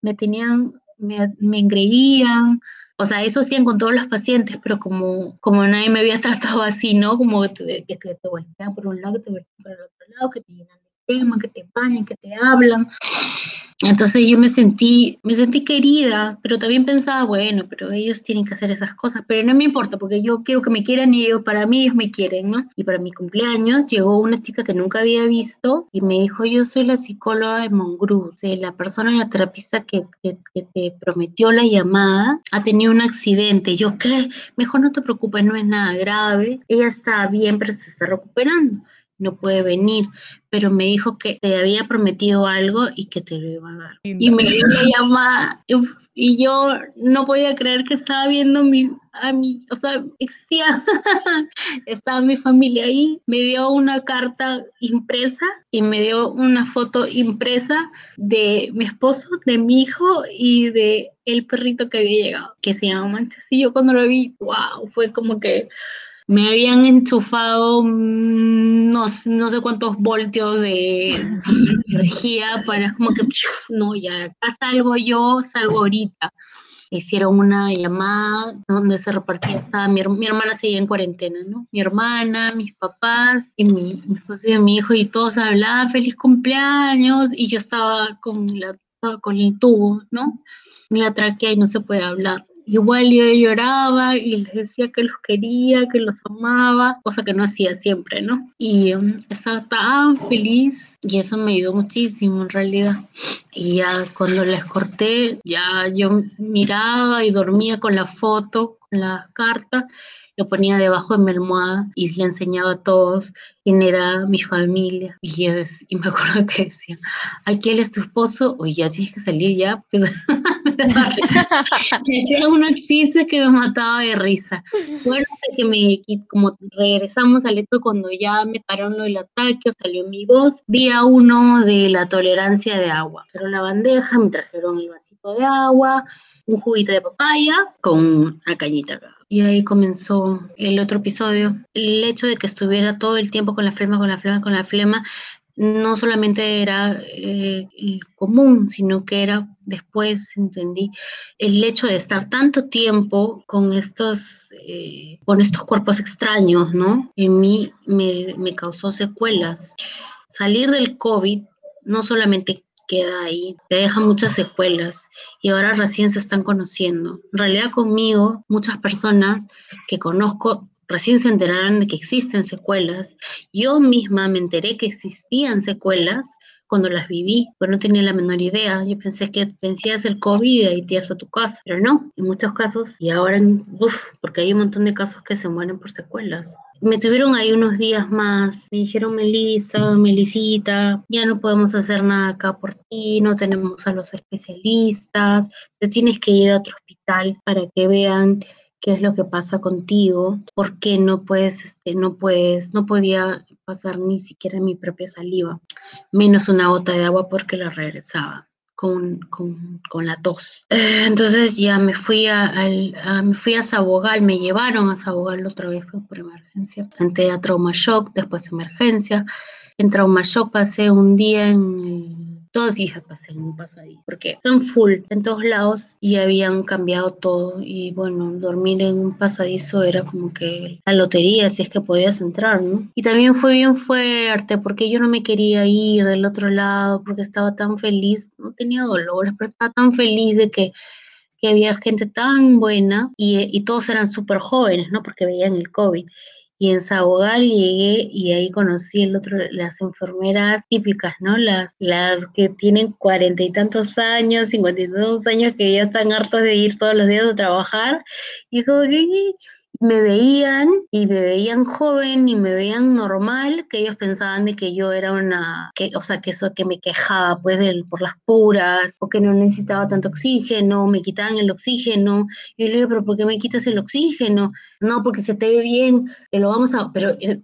me tenían, me, me engreían, o sea, eso hacían con todos los pacientes, pero como, como nadie me había (laughs) tratado así, ¿no? Como que te, que te voltean por un lado, que te voltean por el otro lado, que te llenan que te bañan, que te hablan. Entonces yo me sentí, me sentí querida, pero también pensaba, bueno, pero ellos tienen que hacer esas cosas, pero no me importa porque yo quiero que me quieran y ellos, para mí ellos me quieren, ¿no? Y para mi cumpleaños llegó una chica que nunca había visto y me dijo, yo soy la psicóloga de Mongrú, la persona, la terapista que, que, que, te prometió la llamada, ha tenido un accidente. Yo, ¿qué? Mejor no te preocupes, no es nada grave, ella está bien, pero se está recuperando no puede venir, pero me dijo que te había prometido algo y que te lo iba a dar. Y me dio la llamada y yo no podía creer que estaba viendo mi, a mi, o sea, existía, (laughs) estaba mi familia ahí, me dio una carta impresa y me dio una foto impresa de mi esposo, de mi hijo y de el perrito que había llegado, que se llama Manchas. Y yo cuando lo vi, wow, fue como que me habían enchufado mm, no, no sé cuántos voltios de, energía para como que, no, ya, acá salgo yo, salgo ahorita. Hicieron una llamada donde se repartía, estaba mi, mi hermana seguía en cuarentena, ¿no? Mi hermana, mis papás y mi, mi esposo y mi hijo y todos hablaban feliz cumpleaños y yo estaba con, la, con el tubo, ¿no? La tráquea y no se puede hablar. Igual yo lloraba y les decía que los quería, que los amaba, cosa que no hacía siempre, ¿no? Y um, estaba tan feliz y eso me ayudó muchísimo en realidad. Y ya cuando les corté, ya yo miraba y dormía con la foto, con la carta lo ponía debajo de mi almohada y le enseñaba a todos quién era mi familia. Y, y me acuerdo que decía, aquí él es tu esposo, o ya tienes que salir ya, pues (laughs) (laughs) me decía unos chistes que me mataba de risa. Bueno, que me, como regresamos al esto cuando ya me pararon lo del ataque, salió mi voz, día uno de la tolerancia de agua. Pero la bandeja, me trajeron el vasito de agua, un juguito de papaya con una cañita acá. Y ahí comenzó el otro episodio. El hecho de que estuviera todo el tiempo con la flema, con la flema, con la flema, no solamente era eh, común, sino que era después, entendí, el hecho de estar tanto tiempo con estos, eh, con estos cuerpos extraños, ¿no? En mí me, me causó secuelas. Salir del COVID no solamente queda ahí, te deja muchas secuelas y ahora recién se están conociendo. En realidad conmigo, muchas personas que conozco recién se enteraron de que existen secuelas. Yo misma me enteré que existían secuelas cuando las viví, pero no tenía la menor idea. Yo pensé que vencías el COVID y te ibas a tu casa, pero no, en muchos casos, y ahora, uff, porque hay un montón de casos que se mueren por secuelas. Me tuvieron ahí unos días más, me dijeron Melissa, Melisita, ya no podemos hacer nada acá por ti, no tenemos a los especialistas, te tienes que ir a otro hospital para que vean qué es lo que pasa contigo, por qué no puedes, este, no puedes, no podía pasar ni siquiera mi propia saliva, menos una gota de agua porque la regresaba. Con, con, la tos. (laughs) Entonces ya me fui a, me fui a Sabogal, me llevaron a Sabogal otra vez fue por emergencia. Entré a trauma shock, después emergencia. En trauma shock pasé un día en el Dos días pasé en un pasadizo, porque están full en todos lados y habían cambiado todo. Y bueno, dormir en un pasadizo era como que la lotería, si es que podías entrar, ¿no? Y también fue bien fuerte, porque yo no me quería ir del otro lado, porque estaba tan feliz, no tenía dolores, pero estaba tan feliz de que que había gente tan buena y, y todos eran súper jóvenes, ¿no? Porque veían el COVID. Y en Sabogal llegué y ahí conocí el otro, las enfermeras típicas, ¿no? Las, las que tienen cuarenta y tantos años, cincuenta y tantos años, que ya están hartos de ir todos los días a trabajar. Y como que me veían y me veían joven y me veían normal, que ellos pensaban de que yo era una, que, o sea, que eso que me quejaba pues de, por las puras o que no necesitaba tanto oxígeno, me quitaban el oxígeno. Yo le digo, pero ¿por qué me quitas el oxígeno? No, porque se te ve bien, te lo vamos a, pero es,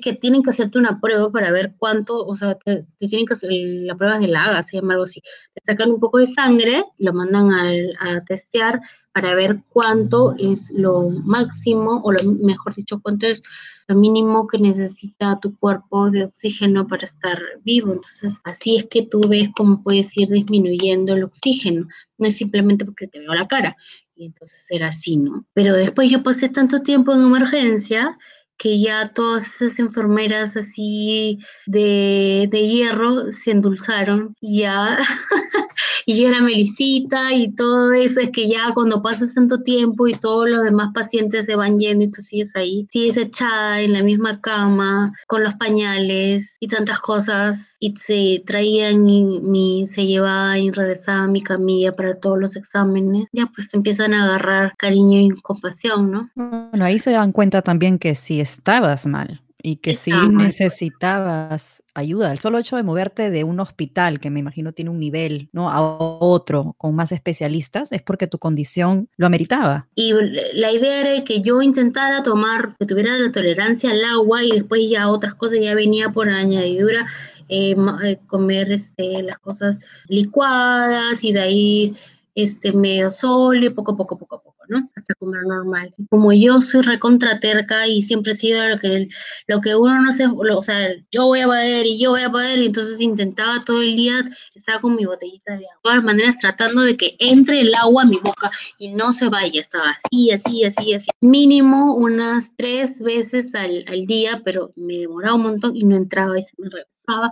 que tienen que hacerte una prueba para ver cuánto, o sea, te, tienen que hacer la prueba de la AGA, se llama algo así. Te sacan un poco de sangre, lo mandan al, a testear para ver cuánto es lo máximo, o lo, mejor dicho, cuánto es lo mínimo que necesita tu cuerpo de oxígeno para estar vivo. Entonces, así es que tú ves cómo puedes ir disminuyendo el oxígeno. No es simplemente porque te veo la cara. Y entonces era así, ¿no? Pero después yo pasé tanto tiempo en emergencia que ya todas esas enfermeras así de, de hierro se endulzaron, ya, (laughs) y era Melisita y todo eso, es que ya cuando pasas tanto tiempo y todos los demás pacientes se van yendo y tú sigues ahí, sigues echada en la misma cama, con los pañales y tantas cosas, y se traían y se llevaban y regresaban mi camilla para todos los exámenes, ya pues empiezan a agarrar cariño y compasión, ¿no? Bueno, ahí se dan cuenta también que si es estabas mal y que si necesitabas ayuda. El solo hecho de moverte de un hospital, que me imagino tiene un nivel, ¿no? A otro con más especialistas, es porque tu condición lo ameritaba. Y la idea era que yo intentara tomar, que tuviera la tolerancia al agua y después ya otras cosas ya venía por añadidura. Eh, eh, comer este, las cosas licuadas y de ahí este medio y poco a poco, poco poco. Hasta comer normal. Como yo soy recontra terca y siempre he sido lo que, lo que uno no se, o sea, yo voy a poder y yo voy a poder, y entonces intentaba todo el día, estaba con mi botellita de agua, de todas maneras tratando de que entre el agua a mi boca y no se vaya, estaba así, así, así, así, mínimo unas tres veces al, día, pero me demoraba un montón y no entraba y se me regresaba.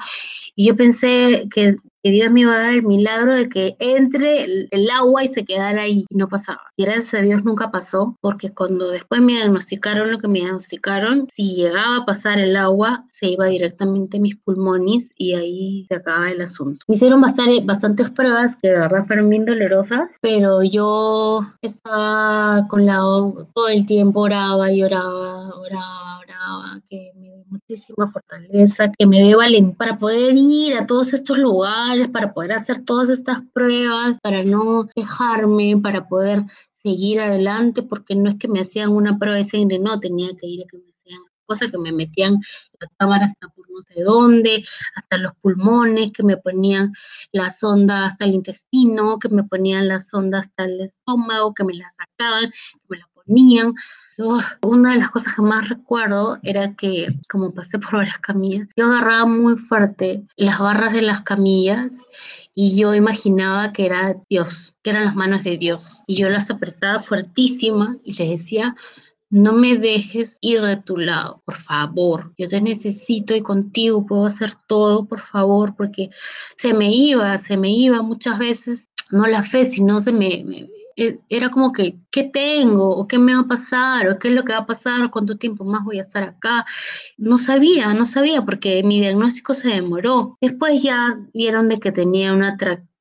Y yo pensé que que Dios me iba a dar el milagro de que entre el, agua y se quedara ahí y no pasaba. Y gracias a Dios nunca pasó, porque cuando después me diagnosticaron lo que me diagnosticaron, si llegaba a pasar el agua, se iba directamente a mis pulmones y ahí se acaba el asunto. Me hicieron bastante, bastantes pruebas que de verdad fueron bien dolorosas, pero yo estaba con la todo el tiempo oraba y oraba, oraba, oraba, que me muchísima fortaleza, que me dé valentía para poder ir a todos estos lugares para poder hacer todas estas pruebas, para no dejarme, para poder seguir adelante, porque no es que me hacían una prueba de sangre, no, tenía que ir a que me hacían cosas, que me metían la cámara hasta por no sé dónde, hasta los pulmones, que me ponían la sonda hasta el intestino, que me ponían la sonda hasta el estómago, que me la sacaban, que me la ponían. Una de las cosas que más recuerdo era que, como pasé por varias camillas, yo agarraba muy fuerte las barras de las camillas y yo imaginaba que era Dios, que eran las manos de Dios. Y yo las apretaba fuertísima y les decía, no me dejes ir de tu lado, por favor. Yo te necesito y contigo puedo hacer todo, por favor, porque se me iba, se me iba muchas veces, no la fe, sino se me, era como que, ¿qué tengo? ¿O qué me va a pasar? ¿O qué es lo que va a pasar? ¿Cuánto tiempo más voy a estar acá? No sabía, no sabía, porque mi diagnóstico se demoró. Después ya vieron de que tenía una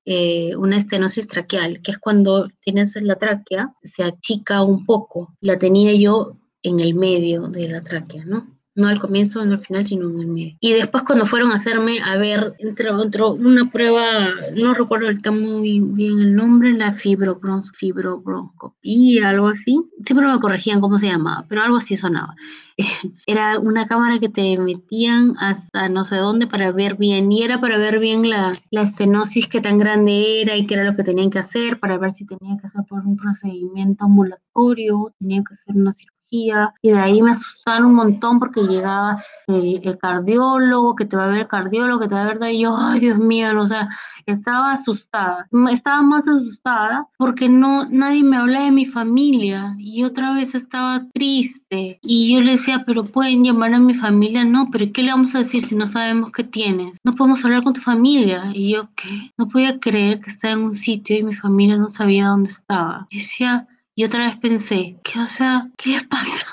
eh, una estenosis traqueal, que es cuando tienes la tráquea, se achica un poco. La tenía yo en el medio de la tráquea, ¿no? No al comienzo, no al final, sino en el medio. Y después cuando fueron a hacerme, a ver, entró, entró una prueba, no recuerdo ahorita muy bien el nombre, la fibrobron fibrobroncopía, algo así. Siempre me corregían cómo se llamaba, pero algo así sonaba. (laughs) era una cámara que te metían hasta no sé dónde para ver bien, y era para ver bien la, la estenosis que tan grande era y qué era lo que tenían que hacer, para ver si tenían que hacer por un procedimiento ambulatorio, tenían que hacer una cirugía y de ahí me asustaron un montón porque llegaba el, cardiólogo, que te va a ver el cardiólogo, que te va a ver de ahí, yo, ay Dios mío, o sea, estaba asustada, estaba más asustada porque no, nadie me hablaba de mi familia y otra vez estaba triste y yo le decía, pero pueden llamar a mi familia, no, pero ¿qué le vamos a decir si no sabemos qué tienes? No podemos hablar con tu familia y yo, ¿qué? No podía creer que estaba en un sitio y mi familia no sabía dónde estaba. Y decía, y otra vez pensé, ¿qué, o sea, ¿qué le pasa?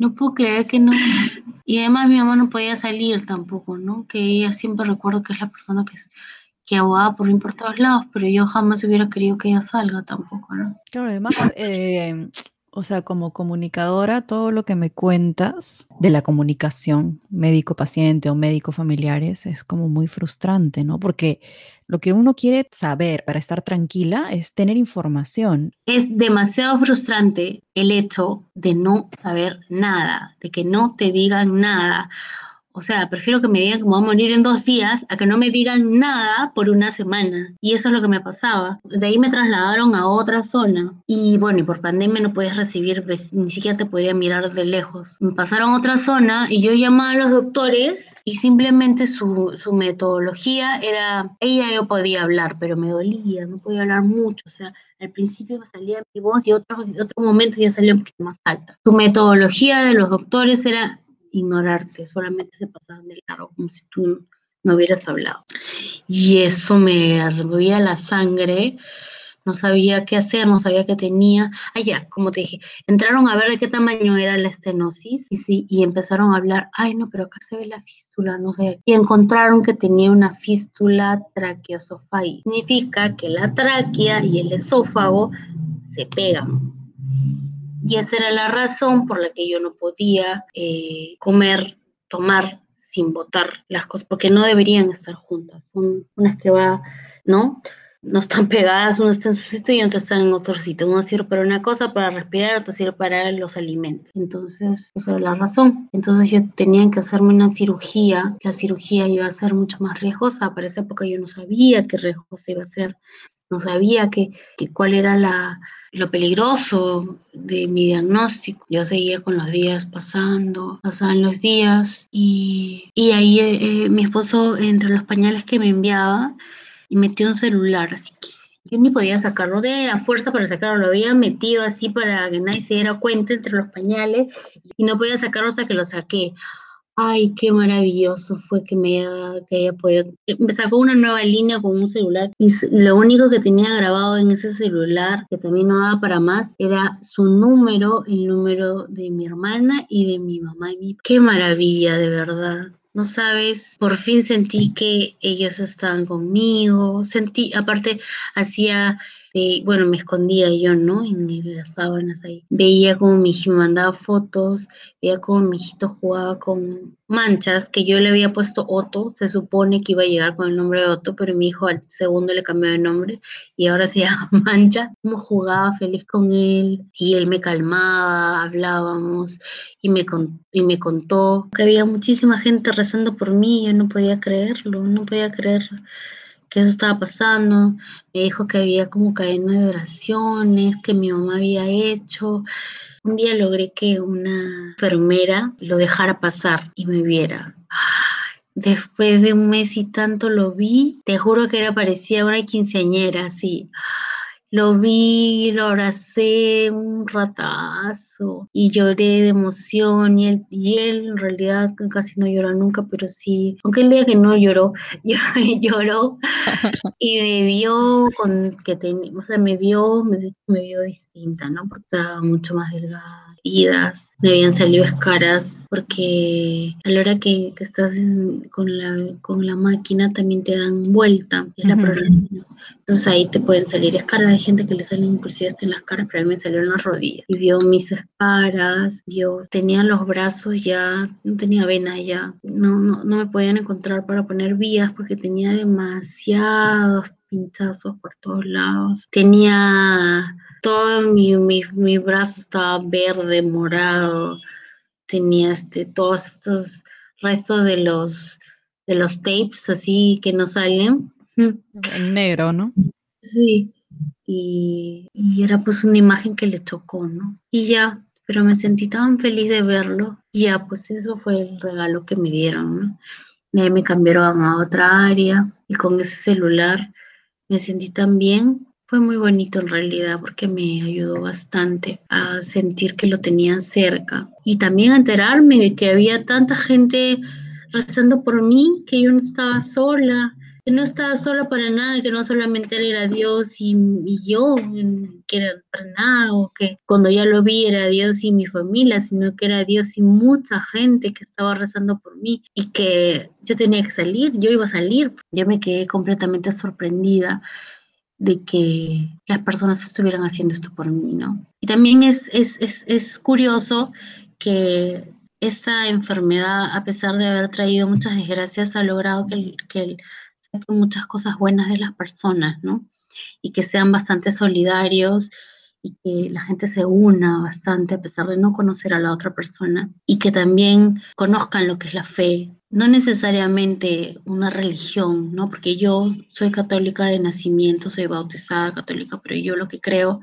No puedo creer que no. Y además mi mamá no podía salir tampoco, ¿no? Que ella siempre recuerdo que es la persona que, que abogaba por ir por todos lados, pero yo jamás hubiera querido que ella salga tampoco, ¿no? Claro, además, eh, o sea, como comunicadora, todo lo que me cuentas de la comunicación médico-paciente o médico-familiares es como muy frustrante, ¿no? Porque lo que uno quiere saber para estar tranquila es tener información. Es demasiado frustrante el hecho de no saber nada, de que no te digan nada. O sea, prefiero que me digan que me voy a morir en dos días a que no me digan nada por una semana. Y eso es lo que me pasaba. De ahí me trasladaron a otra zona. Y bueno, y por pandemia no podías recibir, ni siquiera te podía mirar de lejos. Me pasaron a otra zona y yo llamaba a los doctores y simplemente su, su metodología era, ella yo podía hablar, pero me dolía, no podía hablar mucho. O sea, al principio me salía mi voz y otro, otro momento ya salía un poquito más alta. Su metodología de los doctores era ignorarte, solamente se pasaban de largo como si tú no hubieras hablado. Y eso me hervía la sangre, no sabía qué hacer, no sabía qué tenía. Ah, ya, como te dije, entraron a ver de qué tamaño era la estenosis y, sí, y empezaron a hablar, ay no, pero acá se ve la fístula, no sé. Y encontraron que tenía una fístula traqueosofágica. Significa que la tráquea y el esófago se pegan. Y esa era la razón por la que yo no podía eh, comer, tomar sin botar las cosas, porque no deberían estar juntas. Son unas que va, ¿no? No están pegadas, una está en su sitio y otra está en otro sitio. Uno sirve para una cosa, para respirar, otra sirve para los alimentos. Entonces, esa era la razón. Entonces yo tenía que hacerme una cirugía. La cirugía iba a ser mucho más riesgosa. Para esa época yo no sabía qué riesgosa iba a ser. No sabía que, cuál era la, lo peligroso de mi diagnóstico. Yo seguía con los días pasando, pasaban los días y, y ahí eh, eh, mi esposo entre los pañales que me enviaba metió un celular, así que yo ni podía sacarlo de la fuerza para sacarlo, lo había metido así para que nadie se diera cuenta entre los pañales y no podía sacarlo hasta que lo saqué. Ay, qué maravilloso fue que me haya, que haya podido. Me sacó una nueva línea con un celular y lo único que tenía grabado en ese celular, que también no daba para más, era su número, el número de mi hermana y de mi mamá. Y mi... Qué maravilla, de verdad. No sabes, por fin sentí que ellos estaban conmigo. Sentí, aparte, hacía este, bueno, me escondía yo, ¿no? En las sábanas ahí. Veía como mi hijo me mandaba fotos, veía como mi hijito jugaba con manchas, que yo le había puesto Otto, se supone que iba a llegar con el nombre de Otto, pero mi hijo al segundo le cambió de nombre y ahora se (laughs) llama Mancha. Como jugaba feliz con él y él me calmaba, hablábamos y me, y me contó que había muchísima gente rezando por mí, yo no podía creerlo, no podía creer eso estaba pasando. Me dijo que había como cadena de oraciones que mi mamá había hecho. Un día logré que una enfermera lo dejara pasar y me viera. Después de un mes y tanto lo vi, te juro que era parecía una quinceañera, así. Lo vi, lo abracé un ratazo y lloré de emoción y él, y él en realidad casi no llora nunca, pero sí, aunque el día que no lloró, (laughs) lloró (laughs) y me vio con que tenía, o sea, me vio, me, me vio distinta, ¿no? Porque estaba mucho más delgada me habían salido escaras, porque a la hora que, estás con, la, con la máquina también te dan vuelta, es la programación. Entonces ahí te pueden salir escaras, hay gente que le salen inclusive hasta en las caras, pero a mí me salió en las rodillas. Y vio mis escaras, vio, tenía los brazos ya, no tenía venas ya, no, no, no me podían encontrar para poner vías porque tenía demasiados pinchazos por todos lados. Tenía todo mi, mi, brazo estaba verde, morado, tenía este, todos estos restos de los, de los tapes así que no salen. En negro, ¿no? Sí, y, y, era pues una imagen que le chocó, ¿no? Y ya, pero me sentí tan feliz de verlo, y ya, pues eso fue el regalo que me dieron, ¿no? Me cambiaron a otra área y con ese celular me sentí tan bien fue muy bonito en realidad porque me ayudó bastante a sentir que lo tenían cerca y también a enterarme de que había tanta gente rezando por mí, que yo no estaba sola, que no estaba sola para nada, que no solamente era Dios y, yo, que era para nada, o que cuando ya lo vi era Dios y mi familia, sino que era Dios y mucha gente que estaba rezando por mí y que yo tenía que salir, yo iba a salir. Yo me quedé completamente sorprendida de que las personas estuvieran haciendo esto por mí, ¿no? Y también es, es, es, es curioso que esa enfermedad, a pesar de haber traído muchas desgracias, ha logrado que, que muchas cosas buenas de las personas, ¿no? Y que sean bastante solidarios y que la gente se una bastante a pesar de no conocer a la otra persona y que también conozcan lo que es la fe, no necesariamente una religión, ¿no? Porque yo soy católica de nacimiento, soy bautizada católica, pero yo lo que creo,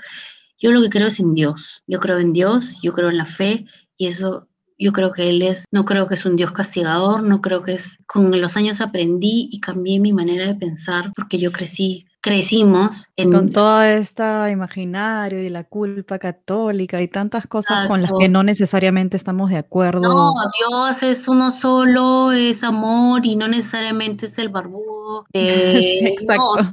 yo lo que creo es en Dios. Yo creo en Dios, yo creo en la fe y eso yo creo que Él es, no creo que es un Dios castigador, no creo que es, con los años aprendí y cambié mi manera de pensar porque yo crecí crecimos con todo este imaginario y la culpa católica y tantas cosas con las que no necesariamente estamos de acuerdo. No, Dios es uno solo, es amor y no necesariamente es el barbudo. (laughs) Eh, exacto.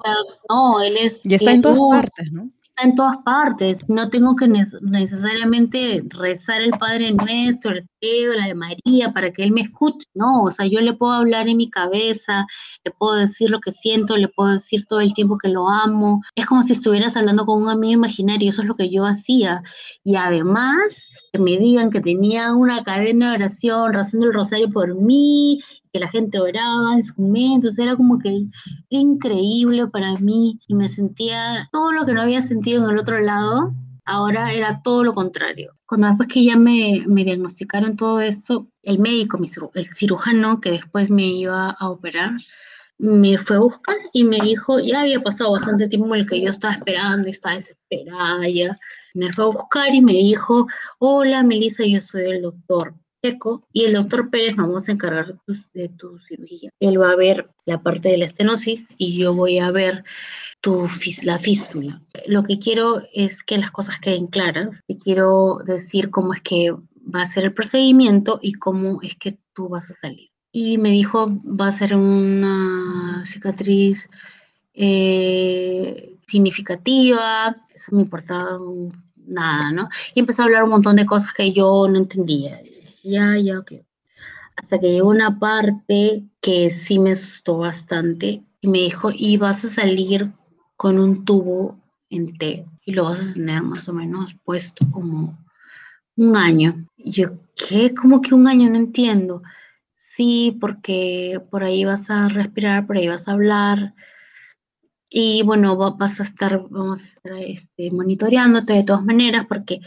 No, él es. Y está en todas partes, ¿no? En todas partes. No tengo que necesariamente rezar el Padre Nuestro, el Pedro, la de María, para que Él me escuche. No, o sea, yo le puedo hablar en mi cabeza, le puedo decir lo que siento, le puedo decir todo el tiempo que lo amo. Es como si estuvieras hablando con un amigo imaginario, eso es lo que yo hacía. Y además, que me digan que tenía una cadena de oración, rezando el rosario por mí, que la gente oraba en su momentos, era como que increíble para mí y me sentía todo lo que no había sentido en el otro lado, ahora era todo lo contrario. Cuando después que ya me, me diagnosticaron todo esto, el médico, el cirujano que después me iba a operar, me fue a buscar y me dijo, ya había pasado bastante tiempo en el que yo estaba esperando y estaba desesperada ya. Me fue a buscar y me dijo, hola Melissa, yo soy el doctor y el doctor Pérez nos vamos a encargar de tu, cirugía. Él va a ver la parte de la estenosis y yo voy a ver tu, la fístula. Lo que quiero es que las cosas queden claras. Te quiero decir cómo es que va a ser el procedimiento y cómo es que tú vas a salir. Y me dijo, va a ser una cicatriz eh, significativa, eso me importaba nada, ¿no? Y empezó a hablar un montón de cosas que yo no entendía ya, ya, ok. Hasta que llegó una parte que sí me asustó bastante y me dijo, y vas a salir con un tubo en té y lo vas a tener más o menos puesto como un año. Y yo, ¿qué? ¿Cómo que un año? No entiendo. Sí, porque por ahí vas a respirar, por ahí vas a hablar. Y bueno, vas a estar, vamos este, monitoreándote de todas maneras porque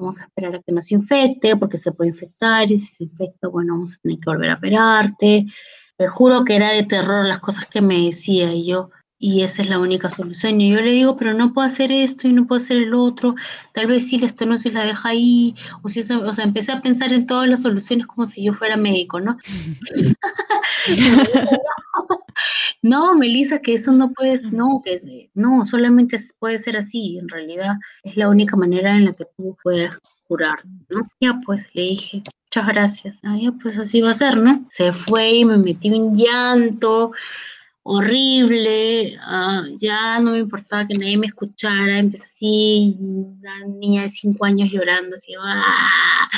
vamos a esperar a que no se infecte, porque se puede infectar y si se infecta, bueno, vamos a tener que volver a operarte. Te juro que era de terror las cosas que me decía y yo, y esa es la única solución. Y yo le digo, pero no puedo hacer esto y no puedo hacer el otro, tal vez sí la estenosis la deja ahí, o, si o sea, empecé a pensar en todas las soluciones como si yo fuera médico, ¿no? (laughs) (laughs) (laughs) no, Melissa, que eso no puedes, no, que no, solamente puede ser así, en realidad es la única manera en la que tú puedes curar, ¿no? Ya pues le dije, muchas gracias, ah, ya pues así va a ser, ¿no? Se fue y me metí en llanto, horrible, ah, ya no me importaba que nadie me escuchara, empecé así, una niña de cinco años llorando, así, ¡ah!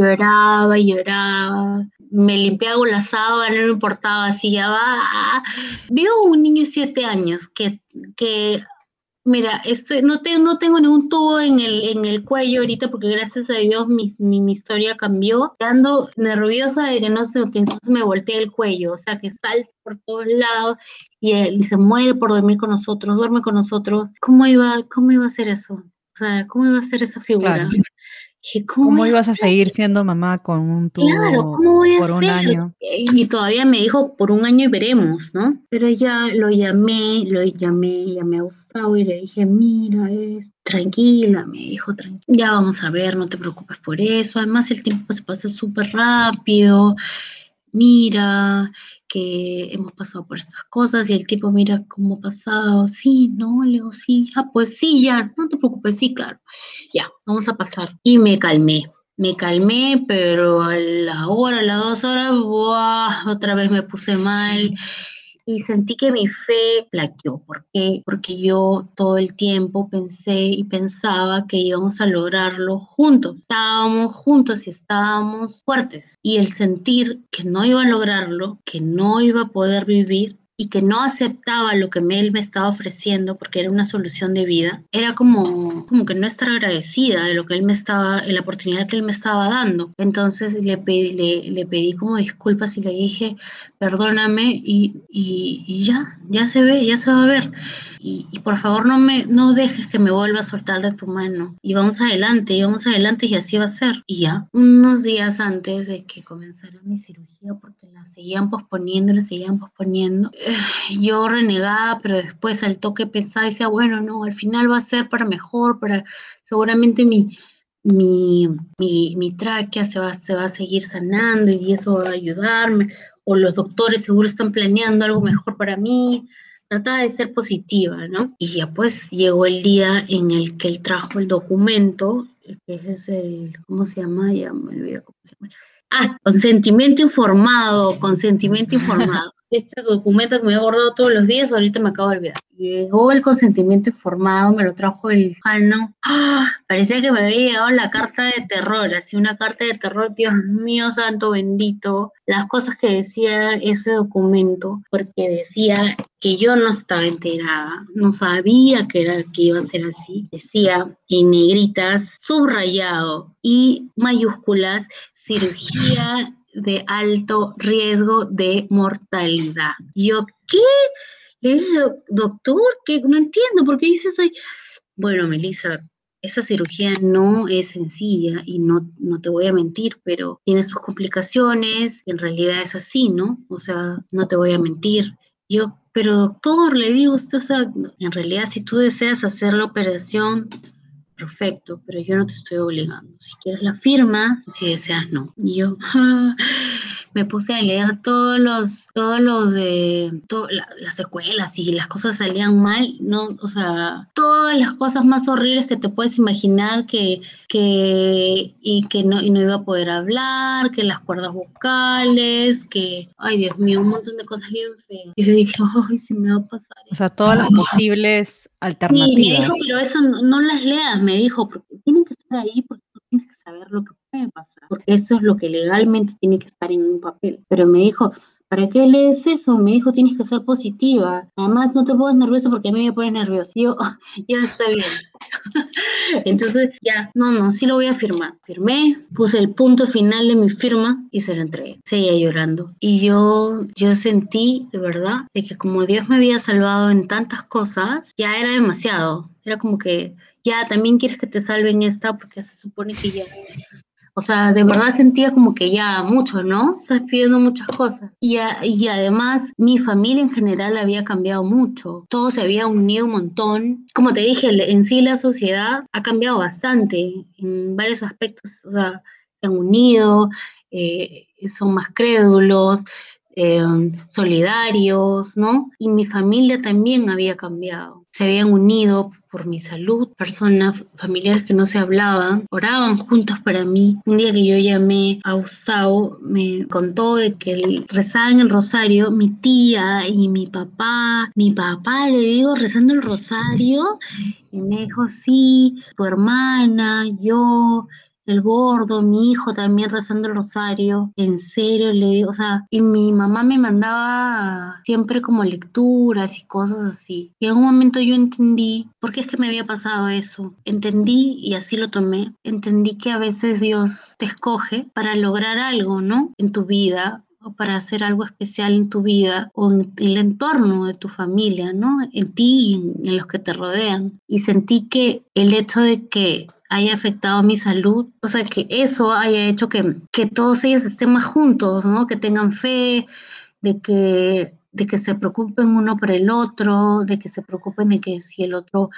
lloraba y lloraba, me limpiaba con la sábana, no importaba, así ya va, veo un niño de siete años que, que Mira, estoy, no, no tengo ningún tubo en el, en el cuello ahorita porque gracias a Dios mi, mi, historia cambió. Ando nerviosa de que no sé, que entonces me voltee el cuello, o sea, que salta por todos lados y, él, se muere por dormir con nosotros, duerme con nosotros. ¿Cómo iba, cómo iba a ser eso? O sea, ¿cómo iba a ser esa figura? ¿Cómo, ibas a seguir siendo mamá con un tubo por un año? Y todavía me dijo, por un año y veremos, ¿no? Pero ya lo llamé, lo llamé, llamé a Gustavo y le dije, mira, es tranquila, me dijo, tranquila, ya vamos a ver, no te preocupes por eso. Además el tiempo se pasa súper rápido. Mira, que hemos pasado por esas cosas y el tipo mira cómo ha pasado, sí, no, le digo, sí, ya, pues sí, ya, no te preocupes, sí, claro, ya, vamos a pasar. Y me calmé, me calmé, pero a la hora, a las dos horas, otra vez me puse mal y sentí que mi fe flaqueó. ¿Por qué? Porque yo todo el tiempo pensé y pensaba que íbamos a lograrlo juntos. Estábamos juntos y estábamos fuertes. Y el sentir que no iba a lograrlo, que no iba a poder vivir, y que no aceptaba lo que él me estaba ofreciendo porque era una solución de vida, era como, como que no estar agradecida de lo que él me estaba, de la oportunidad que él me estaba dando. Entonces le pedí, le, pedí como disculpas y le dije, perdóname y, y, ya, ya se ve, ya se va a ver. Y, por favor no me no dejes que me vuelva a soltar de tu mano. Y vamos adelante, y vamos adelante y así va a ser. Y ya, unos días antes de que comenzara mi cirugía, porque la seguían posponiendo, la seguían posponiendo, yo renegaba, pero después al toque pesado decía, bueno, no, al final va a ser para mejor, para seguramente mi, mi, mi, mi tráquea se va, se va a seguir sanando y eso va a ayudarme, o los doctores seguro están planeando algo mejor para mí. Trataba de ser positiva, ¿no? Y ya pues llegó el día en el que él trajo el documento, que es el, ¿cómo se llama? Ya me olvidé cómo se llama. Ah, consentimiento informado, consentimiento informado (laughs) este documento que me he guardado todos los días, ahorita me acabo de olvidar. Llegó el consentimiento informado, me lo trajo el Jano. ¡Ah! Parecía que me había llegado la carta de terror, así una carta de terror, Dios mío, santo bendito. Las cosas que decía ese documento, porque decía que yo no estaba enterada, no sabía que, era, que iba a ser así. Decía en negritas, subrayado y mayúsculas, cirugía de alto riesgo de mortalidad. yo, ¿qué? Le dije, doctor, que no entiendo, ¿por qué dice eso? Bueno, Melissa, esa cirugía no es sencilla y no, no te voy a mentir, pero tiene sus complicaciones, en realidad es así, ¿no? O sea, no te voy a mentir. Yo, pero doctor, le digo, usted, en realidad si tú deseas hacer la operación, perfecto, pero yo no te estoy obligando. Si quieres la firma, si deseas no. Y yo (laughs) me puse a leer todos los, todos los de las secuelas y las cosas salían mal, no, o sea, todas las cosas más horribles que te puedes imaginar que, que y que no, y no iba a poder hablar, que las cuerdas vocales, que, ay Dios mío, un montón de cosas bien feas. Y yo dije, (laughs) ay, se me va a pasar. O sea, todas las posibles alternativas. pero eso no, no las leas, me dijo, porque tienen que estar ahí porque tú tienes que saber lo que porque eso es lo que legalmente tiene que estar en un papel. Pero me dijo, ¿para qué lees eso? Me dijo, tienes que ser positiva. Además, no te pongas nervioso porque a mí me pone nervioso. yo, (laughs) ya está bien. (laughs) Entonces, ya, no, no, sí lo voy a firmar. Firmé, puse el punto final de mi firma y se lo entregué. Seguía llorando. Y yo, yo sentí, de verdad, de que como Dios me había salvado en tantas cosas, ya era demasiado. Era como que, ya, también quieres que te salven esta porque se supone que ya o sea, de verdad sentía como que ya mucho, ¿no? Estás pidiendo muchas cosas. Y, y además mi familia en general había cambiado mucho. Todo se había unido un montón. Como te dije, en sí la sociedad ha cambiado bastante en varios aspectos. O sea, se han unido, eh, son más crédulos, eh, solidarios, ¿no? Y mi familia también había cambiado. Se habían unido por mi salud, personas, familiares que no se hablaban, oraban juntos para mí. Un día que yo llamé a Usao, me contó de que rezaba en el rosario, mi tía y mi papá, mi papá, le digo, rezando el rosario, y me dijo, sí, tu hermana, yo, el gordo, mi hijo también rezando el rosario, en serio, le o sea, y mi mamá me mandaba siempre como lecturas y cosas así. Y en un momento yo entendí por qué es que me había pasado eso. Entendí y así lo tomé. Entendí que a veces Dios te escoge para lograr algo, ¿no? En tu vida, o para hacer algo especial en tu vida o en el entorno de tu familia, ¿no? En ti y en los que te rodean. Y sentí que el hecho de que haya afectado mi salud, o sea, que eso haya hecho que, que todos ellos estén más juntos, ¿no? Que tengan fe, de que, de que se preocupen uno por el otro, de que se preocupen de que si el otro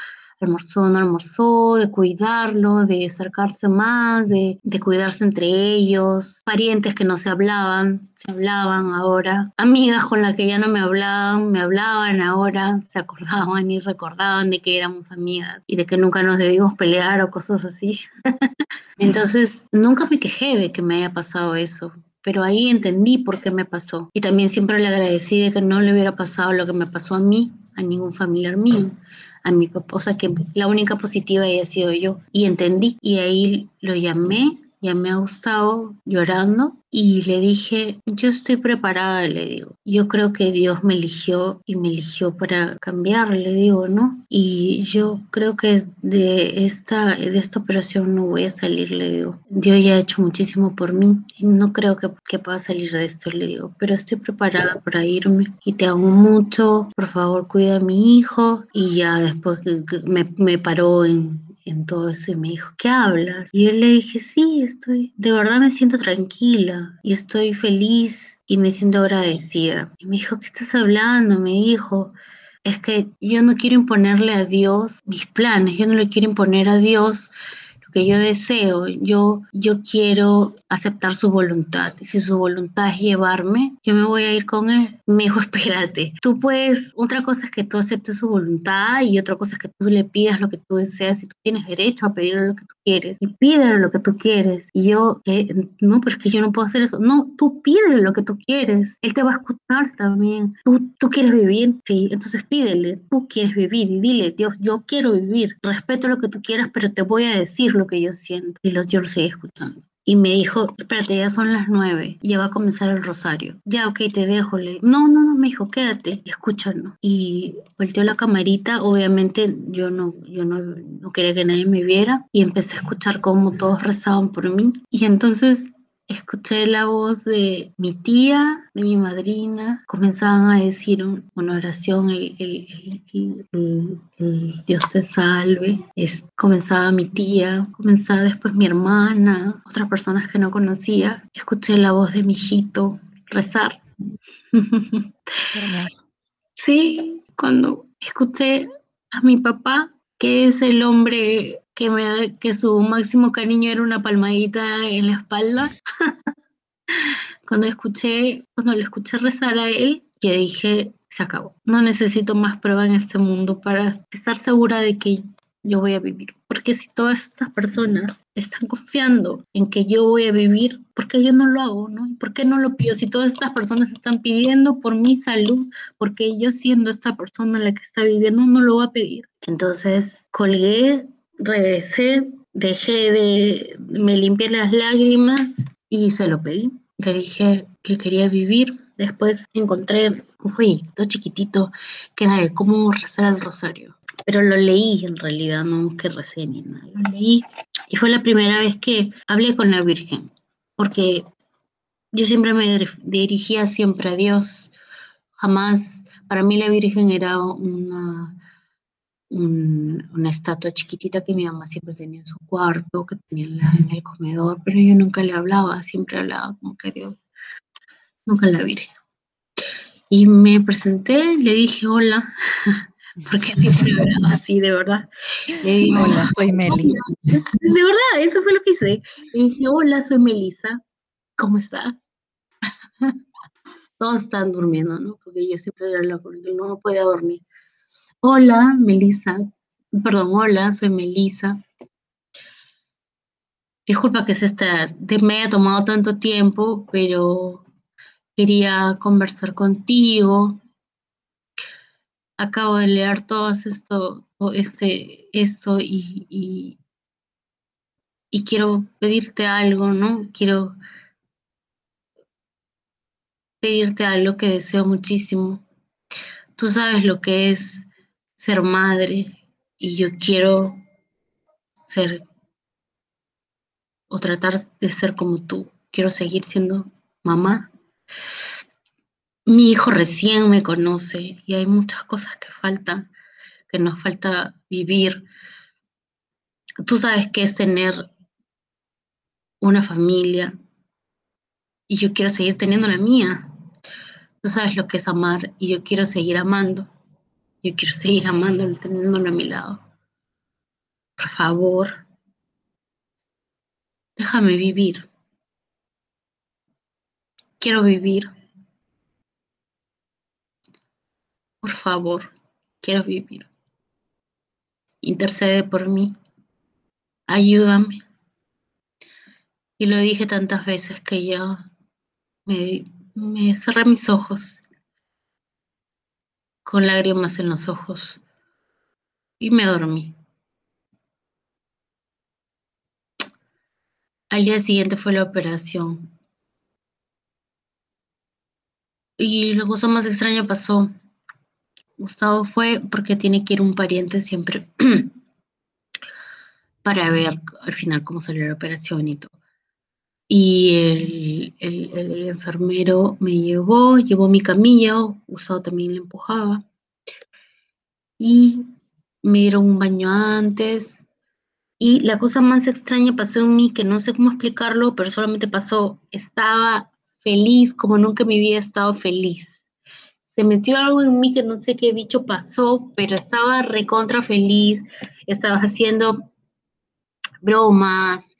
almorzó no almorzó, de cuidarlo, de acercarse más, de, de, cuidarse entre ellos, parientes que no se hablaban, se hablaban ahora, amigas con las que ya no me hablaban, me hablaban ahora, se acordaban y recordaban de que éramos amigas y de que nunca nos debíamos pelear o cosas así. (laughs) Entonces, nunca me quejé de que me haya pasado eso pero ahí entendí por qué me pasó. Y también siempre le agradecí de que no le hubiera pasado lo que me pasó a mí, a ningún familiar mío a mi papá, o sea que la única positiva haya sido yo. Y entendí, y ahí lo llamé, llamé a Gustavo llorando y le dije, yo estoy preparada, le digo. Yo creo que Dios me eligió y me eligió para cambiar, le digo, ¿no? Y yo creo que de esta, de esta operación no voy a salir, le digo. Dios ya ha hecho muchísimo por mí no creo que, que pueda salir de esto, le digo. Pero estoy preparada para irme y te amo mucho. Por favor, cuida a mi hijo. Y ya después me, me paró en, en todo eso y me dijo, ¿qué hablas? Y yo le dije, sí, estoy, de verdad me siento tranquila y estoy feliz y me siento agradecida. Y me dijo, ¿qué estás hablando? Me dijo, es que yo no quiero imponerle a Dios mis planes, yo no le quiero imponer a Dios que yo deseo, yo, yo quiero aceptar su voluntad. Si su voluntad es llevarme, yo me voy a ir con él. Me dijo, (laughs) espérate, tú puedes, otra cosa es que tú aceptes su voluntad y otra cosa es que tú le pidas lo que tú deseas y tú tienes derecho a pedirle lo que tú quieres y pídele lo que tú quieres. Y yo, que no, pero es que yo no puedo hacer eso. No, tú pídele lo que tú quieres. Él te va a escuchar también. Tú, tú quieres vivir, sí, entonces pídele, tú quieres vivir y dile, Dios, yo quiero vivir. Respeto lo que tú quieras, pero te voy a decir lo que yo siento. Y los, lo seguí escuchando y me dijo, espérate, ya son las nueve, ya va a comenzar el rosario. Ya, ok, te dejo. Le... No, no, no, me dijo, quédate, escúchanos. Y volteó la camarita, obviamente yo no, yo no, no quería que nadie me viera y empecé a escuchar cómo todos rezaban por mí. Y entonces escuché la voz de mi tía, de mi madrina, comenzaban a decir una oración, el, Dios te salve, es, comenzaba mi tía, comenzaba después mi hermana, otras personas que no conocía, escuché la voz de mi hijito rezar. (laughs) Sí, cuando escuché a mi papá, que es el hombre que, me, que su máximo cariño era una palmadita en la espalda. (laughs) cuando escuché, cuando le escuché rezar a él, yo dije, se acabó. No necesito más prueba en este mundo para estar segura de que yo voy a vivir. Porque si todas esas personas están confiando en que yo voy a vivir, ¿por qué yo no lo hago? ¿no? ¿Por qué no lo pido? Si todas estas personas están pidiendo por mi salud, porque yo siendo esta persona la que está viviendo, no lo voy a pedir. Entonces colgué regresé, dejé de, me limpié las lágrimas y se lo pedí. Le dije que quería vivir, después encontré un jueguito chiquitito que era de cómo rezar el rosario. Pero lo leí en realidad, no recé ni nada. Lo leí y fue la primera vez que hablé con la Virgen, porque yo siempre me dirigía siempre a Dios. Jamás, para mí la Virgen era una, una estatua chiquitita que mi mamá siempre tenía en su cuarto, que tenía en, el comedor, pero yo nunca le hablaba, siempre hablaba como que Dios, nunca la Virgen. Y me presenté, le dije hola, (laughs) porque siempre hablaba así, de verdad. hola, soy Meli. De verdad, eso fue lo que hice. Le dije, hola, soy Melissa, ¿cómo estás? (laughs) Todos están durmiendo, ¿no? Porque yo siempre hablo con él, no podía dormir. Hola, Melissa. Perdón, hola, soy Melissa. Disculpa que se está, me haya tomado tanto tiempo, pero quería conversar contigo. Acabo de leer todo esto, este, esto y, y, y quiero pedirte algo, ¿no? Quiero pedirte algo que deseo muchísimo. Tú sabes lo que es ser madre y yo quiero ser o tratar de ser como tú. Quiero seguir siendo mamá. Mi hijo recién me conoce y hay muchas cosas que faltan, que nos falta vivir. Tú sabes qué es tener una familia y yo quiero seguir teniendo la mía. Tú sabes lo que es amar y yo quiero seguir amando. Yo quiero seguir amándolo, teniéndolo a mi lado. Por favor, déjame vivir. Quiero vivir. Por favor, quiero vivir. Intercede por mí. Ayúdame. Y lo dije tantas veces que ya me, me cerré mis ojos con lágrimas en los ojos y me dormí. Al día siguiente fue la operación. Y la cosa más extraña pasó. Gustavo fue porque tiene que ir un pariente siempre (clears throat) para ver al final cómo salió la operación y todo. Y el, enfermero me llevó, llevó mi camilla, Gustavo también le empujaba. Y me dieron un baño antes. Y la cosa más extraña pasó en mí, que no sé cómo explicarlo, pero solamente pasó. Estaba feliz como nunca en mi vida he estado feliz. Se metió algo en mí que no sé qué bicho pasó, pero estaba recontra feliz. Estaba haciendo bromas,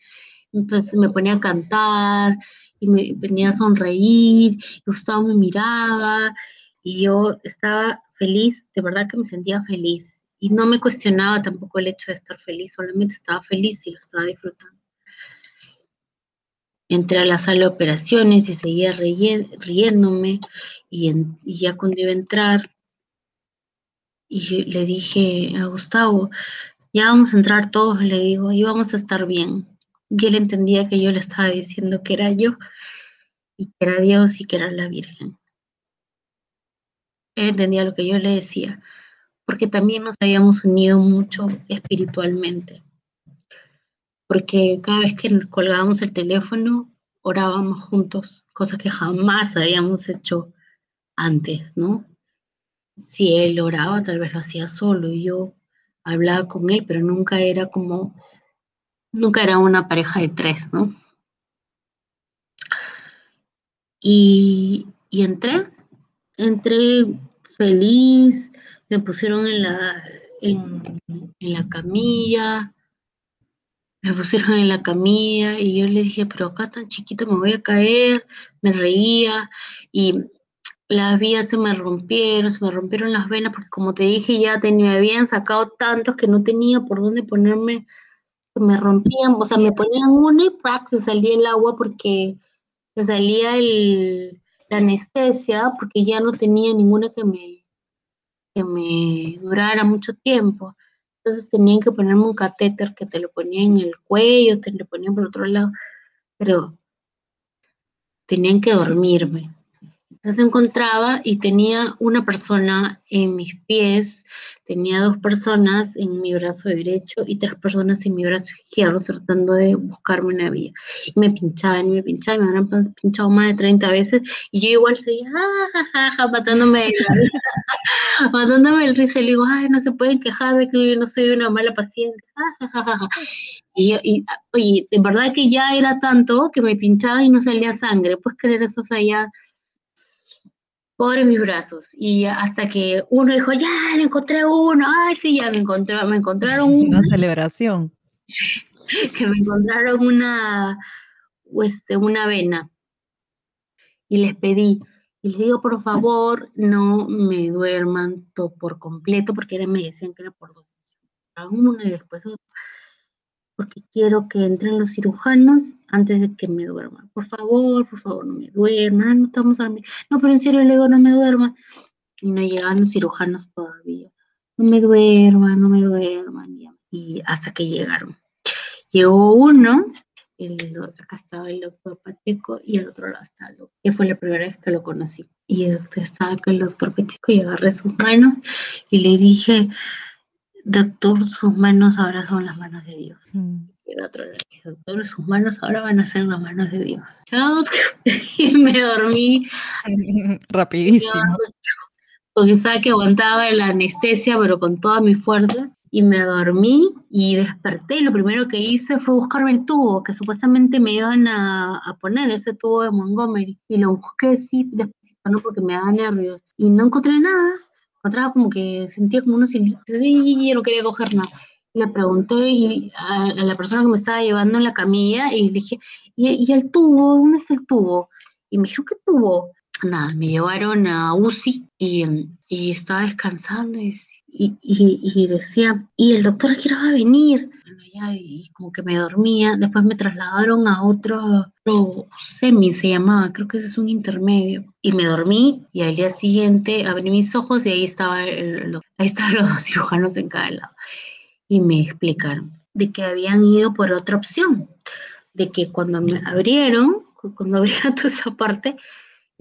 pues me ponía a cantar y me venía a sonreír, Gustavo me miraba y yo estaba feliz, de verdad que me sentía feliz y no me cuestionaba tampoco el hecho de estar feliz, solamente estaba feliz y lo estaba disfrutando. Entré a la sala de operaciones y seguía riéndome y, ya cuando iba a entrar y le dije a Gustavo, ya vamos a entrar todos, le digo, y vamos a estar bien. Y él entendía que yo le estaba diciendo que era yo y que era Dios y que era la Virgen. Él entendía lo que yo le decía, porque también nos habíamos unido mucho espiritualmente. Porque cada vez que colgábamos el teléfono, orábamos juntos, cosa que jamás habíamos hecho antes, ¿no? Si él oraba, tal vez lo hacía solo y yo hablaba con él, pero nunca era como nunca era una pareja de tres, ¿no? Y, entré, entré feliz, me pusieron en la, en, la camilla, me pusieron en la camilla y yo le dije, pero acá tan chiquito me voy a caer, me reía y las vías se me rompieron, se me rompieron las venas porque como te dije ya tenía, me habían sacado tantos que no tenía por dónde ponerme me rompían, o sea, me ponían uno y se salía el agua porque se salía el, la anestesia porque ya no tenía ninguna que me, que me durara mucho tiempo. Entonces tenían que ponerme un catéter que te lo ponía en el cuello, te lo ponían por otro lado, pero tenían que dormirme. Se encontraba y tenía una persona en mis pies, tenía dos personas en mi brazo derecho y tres personas en mi brazo izquierdo tratando de buscarme una vía. Y me pinchaban y me pinchaban, me habían pinchado más de 30 veces y yo igual seguía ah, matándome de la risa, (laughs) matándome el risa y le digo, ay, no se pueden quejar de que yo no soy una mala paciente. y, y, oye, de verdad que ya era tanto que me pinchaba y no salía sangre. ¿Puedes creer eso? O sea, ya pobre mis brazos. Y hasta que uno dijo, ya, le encontré uno, ay, sí, ya me, encontré, me encontraron (laughs) una celebración. (laughs) que me encontraron una, este, una vena. Y les pedí, y les digo, por favor, no me duerman todo por completo, porque me decían que era por dos. Una y después porque quiero que entren los cirujanos antes de que me duerma. Por favor, por favor, no me duerman, no estamos a dormir. No, pero en serio le digo, no me duerma. Y no llegan los cirujanos todavía. No me duerman, no me duerman. Y hasta que llegaron. Llegó uno, el, acá estaba el doctor Pacheco y el otro lado estaba el que fue la primera vez que lo conocí. Y estaba con el doctor Pacheco y agarré sus manos y le dije, doctor, sus manos ahora son las manos de Dios. Mm. Y el otro le dije, doctor, sus manos ahora van a ser las manos de Dios. Chao. (laughs) y me dormí. (laughs) Rapidísimo. Porque estaba que aguantaba la anestesia, pero con toda mi fuerza. Y me dormí y desperté. Lo primero que hice fue buscarme el tubo que supuestamente me iban a, a poner, ese tubo de Montgomery. Y lo busqué así, después, ¿no? porque me daba nervios. Y no encontré nada encontraba como que sentía como unos y no quería coger nada. Le pregunté y a, la persona que me estaba llevando en la camilla y le dije, ¿y, el tubo? ¿Dónde es el tubo? Y me dijo, ¿qué tubo? Nada, me llevaron a UCI y, y estaba descansando y, y, decía, ¿y el doctor a qué va a venir? Y como que me dormía. Después me trasladaron a otro, semi, se llamaba, creo que ese es un intermedio. Y me dormí y al día siguiente abrí mis ojos y ahí, estaba ahí estaban (laughs) los dos cirujanos en cada lado. Y me explicaron de que habían ido por otra opción, de que cuando me abrieron, cuando (laughs) abrieron toda esa parte,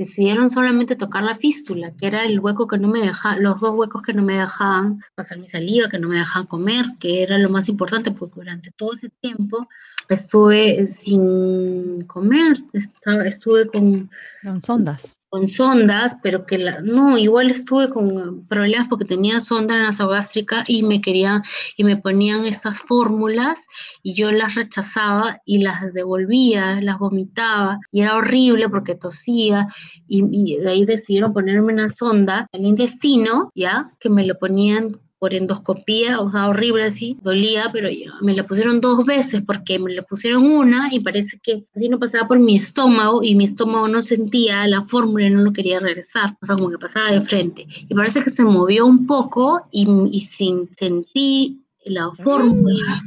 decidieron solamente tocar la fístula, que era el hueco que no me dejaba, los dos huecos que no me dejaban pasar mi saliva, que no me dejaban comer, que era lo más importante, porque durante todo ese tiempo estuve sin comer, estuve con... Con sondas con sondas, pero que la, no, igual estuve con problemas porque tenía sonda nasogástrica y me querían y me ponían estas fórmulas y yo las rechazaba y las devolvía, las vomitaba y era horrible porque tosía y, y de ahí decidieron ponerme una sonda al intestino, ya, que me lo ponían por endoscopía, o sea, horrible así, dolía, pero me la pusieron dos veces porque me la pusieron una y parece que así no pasaba por mi estómago y mi estómago no sentía la fórmula y no lo quería regresar, o sea, como que pasaba de frente. Y parece que se movió un poco y, y sin sentir la fórmula,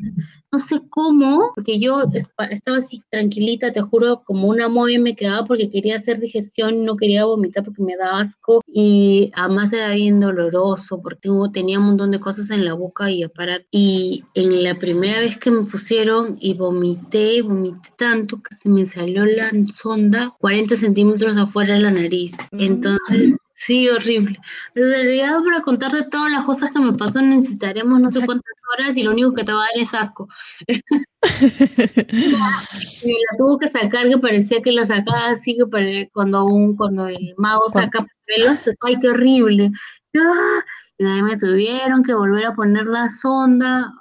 no sé cómo, porque yo estaba así tranquilita, te juro, como una momia me quedaba porque quería hacer digestión, no quería vomitar porque me daba asco y además era bien doloroso porque tenía un montón de cosas en la boca y aparato. Y en la primera vez que me pusieron y vomité, vomité tanto que se me salió la sonda 40 centímetros afuera de la nariz. Mm. Entonces Sí, horrible. En realidad, para contarte todas las cosas que me pasó, necesitaríamos no sé cuántas horas y lo único que te va a dar es asco. (laughs) (laughs) y la tuvo que sacar, que parecía que la sacaba así, que cuando, un, cuando el mago saca pelos, ¡ay, qué horrible! ¡Ah! Y me tuvieron que volver a poner la sonda.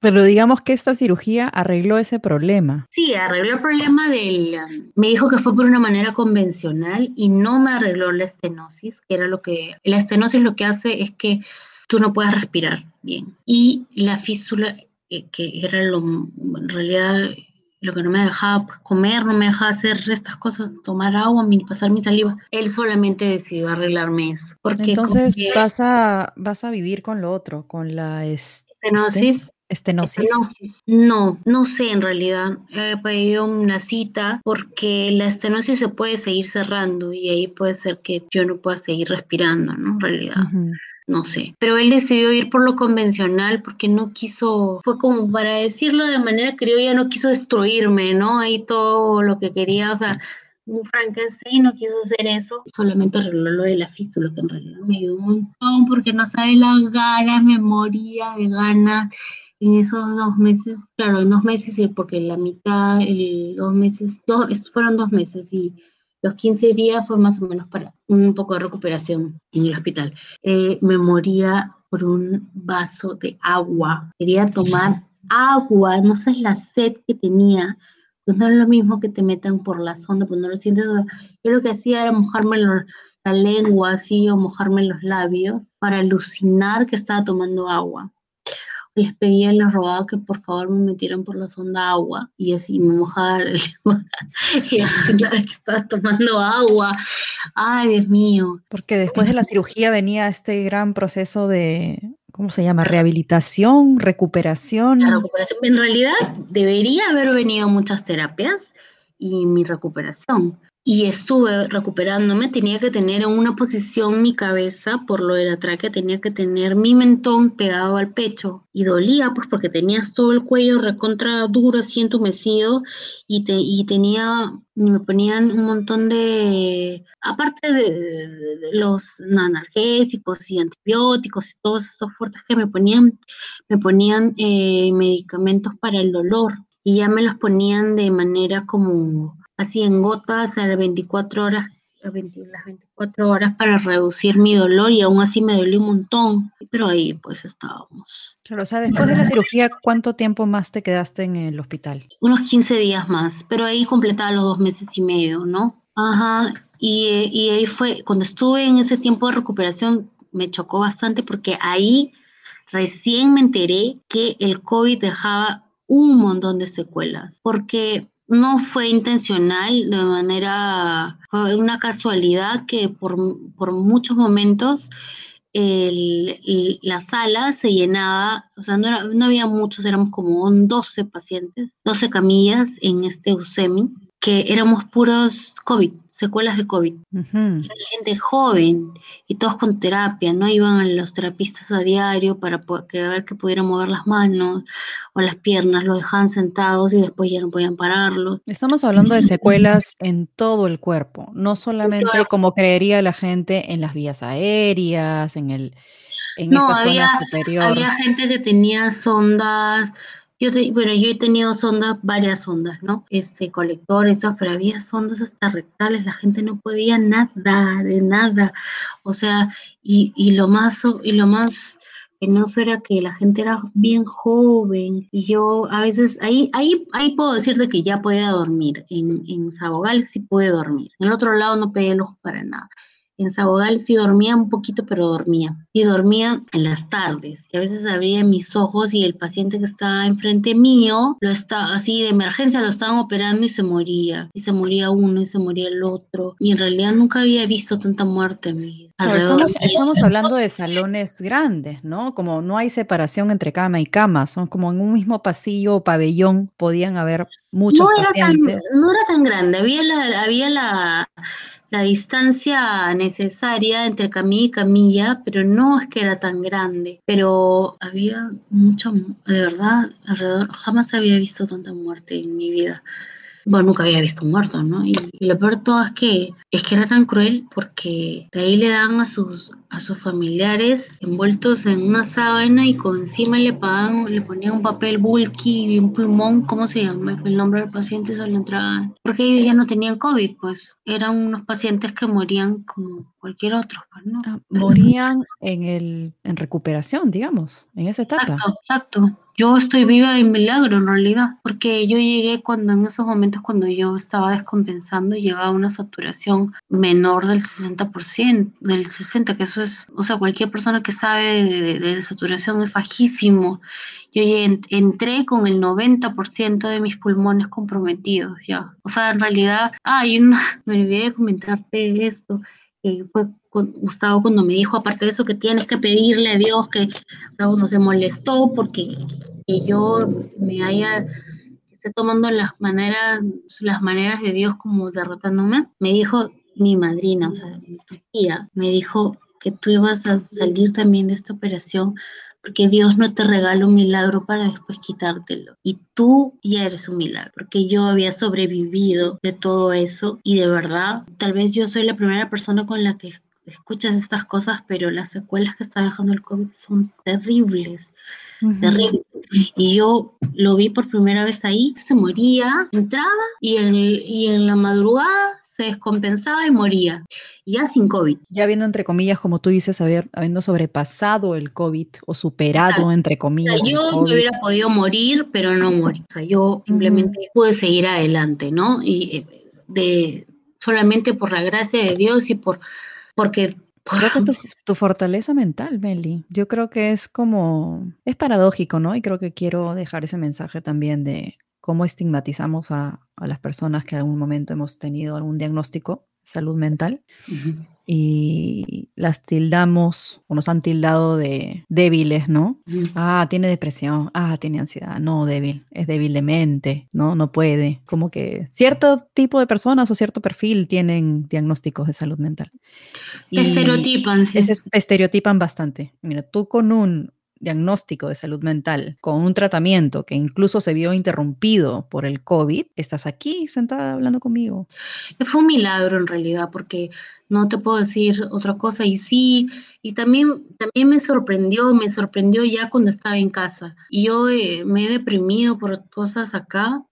Pero digamos que esta cirugía arregló ese problema. Sí, arregló el problema del... Um, me dijo que fue por una manera convencional y no me arregló la estenosis, que era lo que... La estenosis lo que hace es que tú no puedes respirar bien. Y la fístula, eh, que era lo... En realidad lo que no me dejaba pues, comer, no me dejaba hacer estas cosas, tomar agua, pasar mi saliva. Él solamente decidió arreglarme eso. Porque Entonces vas a, vas a vivir con lo otro, con la estenosis. Estenosis. No, no sé en realidad. He pedido una cita porque la estenosis se puede seguir cerrando y ahí puede ser que yo no pueda seguir respirando, ¿no? En realidad no sé. Pero él decidió ir por lo convencional porque no quiso, fue como para decirlo de manera ya no quiso destruirme, ¿no? Ahí todo lo que quería, o sea, un Frankenstein, no quiso hacer eso, solamente arregló lo de la fístula, que en realidad me ayudó un montón porque no sabe las ganas, me moría de ganas en esos dos meses, claro, en dos meses, porque la mitad, el, dos meses, dos, fueron dos meses y los 15 días fue más o menos para un poco de recuperación en el hospital. Eh, me moría por un vaso de agua, quería tomar agua, no sé la sed que tenía, pues no es lo mismo que te metan por la sonda, pues no lo sientes. Yo lo que hacía era mojarme la lengua así o mojarme los labios para alucinar que estaba tomando agua. Les pedía, les rogaba que por favor me metieran por la sonda agua y así me mojaba la (laughs) lengua y que estaba tomando agua. Ay, Dios mío. Porque después de la cirugía venía este gran proceso de ¿cómo se llama? Rehabilitación, recuperación. La recuperación. En realidad debería haber venido muchas terapias y mi recuperación y estuve recuperándome, tenía que tener en una posición mi cabeza por lo de la tráquea, tenía que tener mi mentón pegado al pecho y dolía pues porque tenías todo el cuello recontra duro, así entumecido y, te, y tenía, me ponían un montón de, aparte de, los analgésicos y antibióticos y todos esos fuertes que me ponían, me ponían eh, medicamentos para el dolor y ya me los ponían de manera como así en gotas a las 24 horas, las 24 horas para reducir mi dolor y aún así me dolió un montón, pero ahí pues estábamos. Claro, o sea, después de la cirugía, ¿cuánto tiempo más te quedaste en el hospital? Unos 15 días más, pero ahí completaba los dos meses y medio, ¿no? Ajá, y, y ahí fue, cuando estuve en ese tiempo de recuperación, me chocó bastante porque ahí recién me enteré que el COVID dejaba un montón de secuelas, porque no fue intencional, de manera, fue una casualidad que por, muchos momentos la sala se llenaba, o sea, no, no, había muchos, éramos como 12 pacientes, 12 camillas en este USEMI, que éramos puros COVID, secuelas de COVID. Gente joven y todos con terapia, ¿no? Iban a los terapistas a diario para que, ver que pudieran mover las manos o las piernas, los dejaban sentados y después ya no podían pararlos. Estamos hablando de secuelas en todo el cuerpo, no solamente como creería la gente en las vías aéreas, en el en esta zona superior. Había gente que tenía sondas yo bueno, yo he tenido sondas, varias sondas, ¿no? Este, colectores, pero había sondas hasta rectales, la gente no podía nada, de nada. O sea, y, y lo más, y lo más penoso era que la gente era bien joven y yo a veces, ahí, ahí, ahí puedo decirte que ya podía dormir, en, en Sabogal sí pude dormir, en el otro lado no pegué el ojo para nada. En Sabogal sí dormía un poquito, pero dormía. Y dormía en las tardes. Y a veces abría mis ojos y el paciente que estaba enfrente mío, lo está así de emergencia, lo estaban operando y se moría. Y se moría uno y se moría el otro. Y en realidad nunca había visto tanta muerte en mi vida. estamos, estamos, hablando de salones grandes, ¿no? Como no hay separación entre cama y cama, son como en un mismo pasillo o pabellón podían haber muchos no pacientes. no era tan grande, había la, había la, la distancia necesaria entre camilla y camilla, pero no es que era tan grande, pero había mucho, de verdad, alrededor, jamás había visto tanta muerte en mi vida bueno, nunca había visto un muerto, ¿no? Y, lo peor todo es que, es que era tan cruel porque de ahí le dan a sus, a sus familiares envueltos en una sábana y con encima le pagan, le ponían un papel bulky y un plumón, ¿cómo se llama? El nombre del paciente se lo entregaban. Porque ellos ya no tenían COVID, pues eran unos pacientes que morían como cualquier otro, pues, ¿no? Ah, morían en, el, en recuperación, digamos, en esa etapa. Exacto, exacto yo estoy viva de milagro en realidad, porque yo llegué cuando en esos momentos cuando yo estaba descompensando llevaba una saturación menor del 60%, del 60%, que eso es, o sea, cualquier persona que sabe de, saturación es bajísimo. Yo entré con el 90% de mis pulmones comprometidos ya. O sea, en realidad, hay una, (laughs) me olvidé de comentarte esto, que fue Gustavo cuando me dijo, aparte de eso, que tienes que pedirle a Dios que Gustavo no se molestó porque yo me haya esté tomando las maneras, las maneras de Dios como derrotándome, me dijo mi madrina, o sea, mi tía, me dijo que tú ibas a salir también de esta operación porque Dios no te regala un milagro para después quitártelo. Y tú ya eres un milagro, porque yo había sobrevivido de todo eso y de verdad, tal vez yo soy la primera persona con la que escuchas estas cosas, pero las secuelas que está dejando el COVID son terribles. Terribles. Y yo lo vi por primera vez ahí, se moría, entraba y en, y en la madrugada se descompensaba y moría, ya sin COVID. Ya viendo entre comillas, como tú dices, haber, habiendo sobrepasado el COVID o superado entre comillas. yo me hubiera podido morir, pero no morí. O sea, yo simplemente pude seguir adelante, ¿no? Y eh, de solamente por la gracia de Dios y por porque Creo que tu, (laughs) tu, fortaleza mental, Meli, yo creo que es como, es paradójico, ¿no? Y creo que quiero dejar ese mensaje también de cómo estigmatizamos a, a las personas que en algún momento hemos tenido algún diagnóstico de salud mental y las tildamos o nos han tildado de débiles, ¿no? Ah, tiene depresión, ah, tiene ansiedad, no débil, es débil de mente, ¿no? No puede. Como que cierto tipo de personas o cierto perfil tienen diagnósticos de salud mental. estereotipan, sí. estereotipan bastante. Mira, tú con un diagnóstico de salud mental, con un tratamiento que incluso se vio interrumpido por el COVID, estás aquí sentada hablando conmigo. Fue un milagro en realidad, porque no te puedo decir otra cosa. Y sí, y también, también me sorprendió, me sorprendió ya cuando estaba en casa. Yo eh, me he deprimido por cosas acá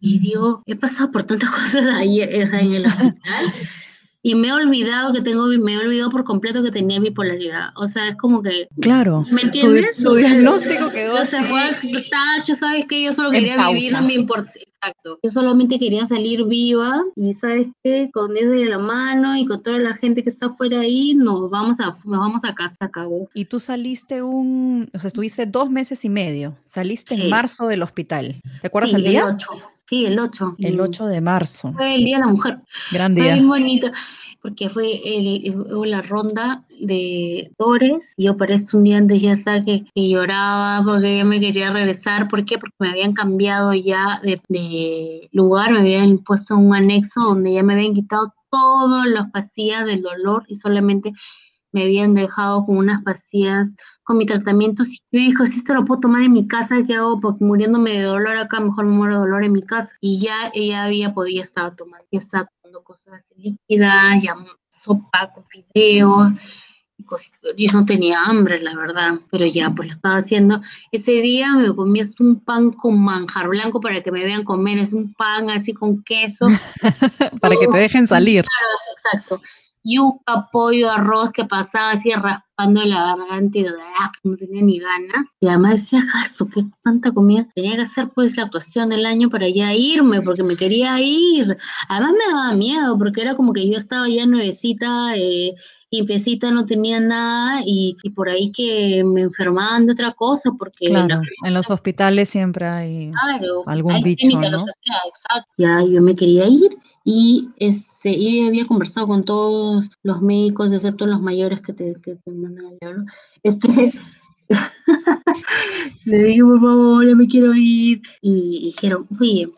y digo, he pasado por tantas (laughs) cosas ahí en el hospital y me he olvidado que tengo, me he olvidado por completo que tenía bipolaridad. O sea, es como que. Claro. ¿Me entiendes? Tu, diagnóstico quedó. O sea, fue tacho, ¿sabes qué? Yo solo quería vivir, no me importa. Exacto. Yo solamente quería salir viva y, ¿sabes qué? Con eso de la mano y con toda la gente que está fuera ahí, nos vamos a, nos vamos a casa, acabó. Y tú saliste un. O sea, estuviste dos meses y medio. Saliste en marzo del hospital. ¿Te acuerdas sí, el día? El 8. Sí, el 8. El 8 de marzo. Fue el Día de la Mujer. Gran día. Fue bien bonito, porque fue el, la ronda de Dores. Yo eso un día antes ya sabía que, que, lloraba porque yo me quería regresar. ¿Por qué? Porque me habían cambiado ya de, de lugar, me habían puesto un anexo donde ya me habían quitado todas las pastillas del dolor y solamente me habían dejado con unas pastillas con mi tratamiento. Y yo dije, si esto lo puedo tomar en mi casa, ¿qué hago? Porque muriéndome de dolor acá, mejor me muero de dolor en mi casa. Y ya ella había podido, estaba tomando, ya estaba tomando cosas líquidas, ya sopa con fideos. Yo no tenía hambre, la verdad, pero ya pues lo estaba haciendo. Ese día me comí un pan con manjar blanco para que me vean comer, es un pan así con queso. (laughs) para que te dejen salir. Claro, exacto yuca, pollo, arroz que pasaba así raspando la garganta y ah, no tenía ni ganas. Y además decía, jaso, qué tanta comida. Tenía que hacer pues la actuación del año para ya irme, porque me quería ir. Además me daba miedo, porque era como que yo estaba ya nuevecita, eh, limpiecita, no tenía nada, y, y, por ahí que me enfermaban de otra cosa, porque... Claro, en los hospitales siempre hay algún bicho, ¿no? exacto. Ya yo me quería ir, y este, yo había conversado con todos los médicos, excepto los mayores que te, que te mandan al diablo. (laughs) Este, (laughs) le dije, por favor, ya me quiero ir. Y dijeron, oye,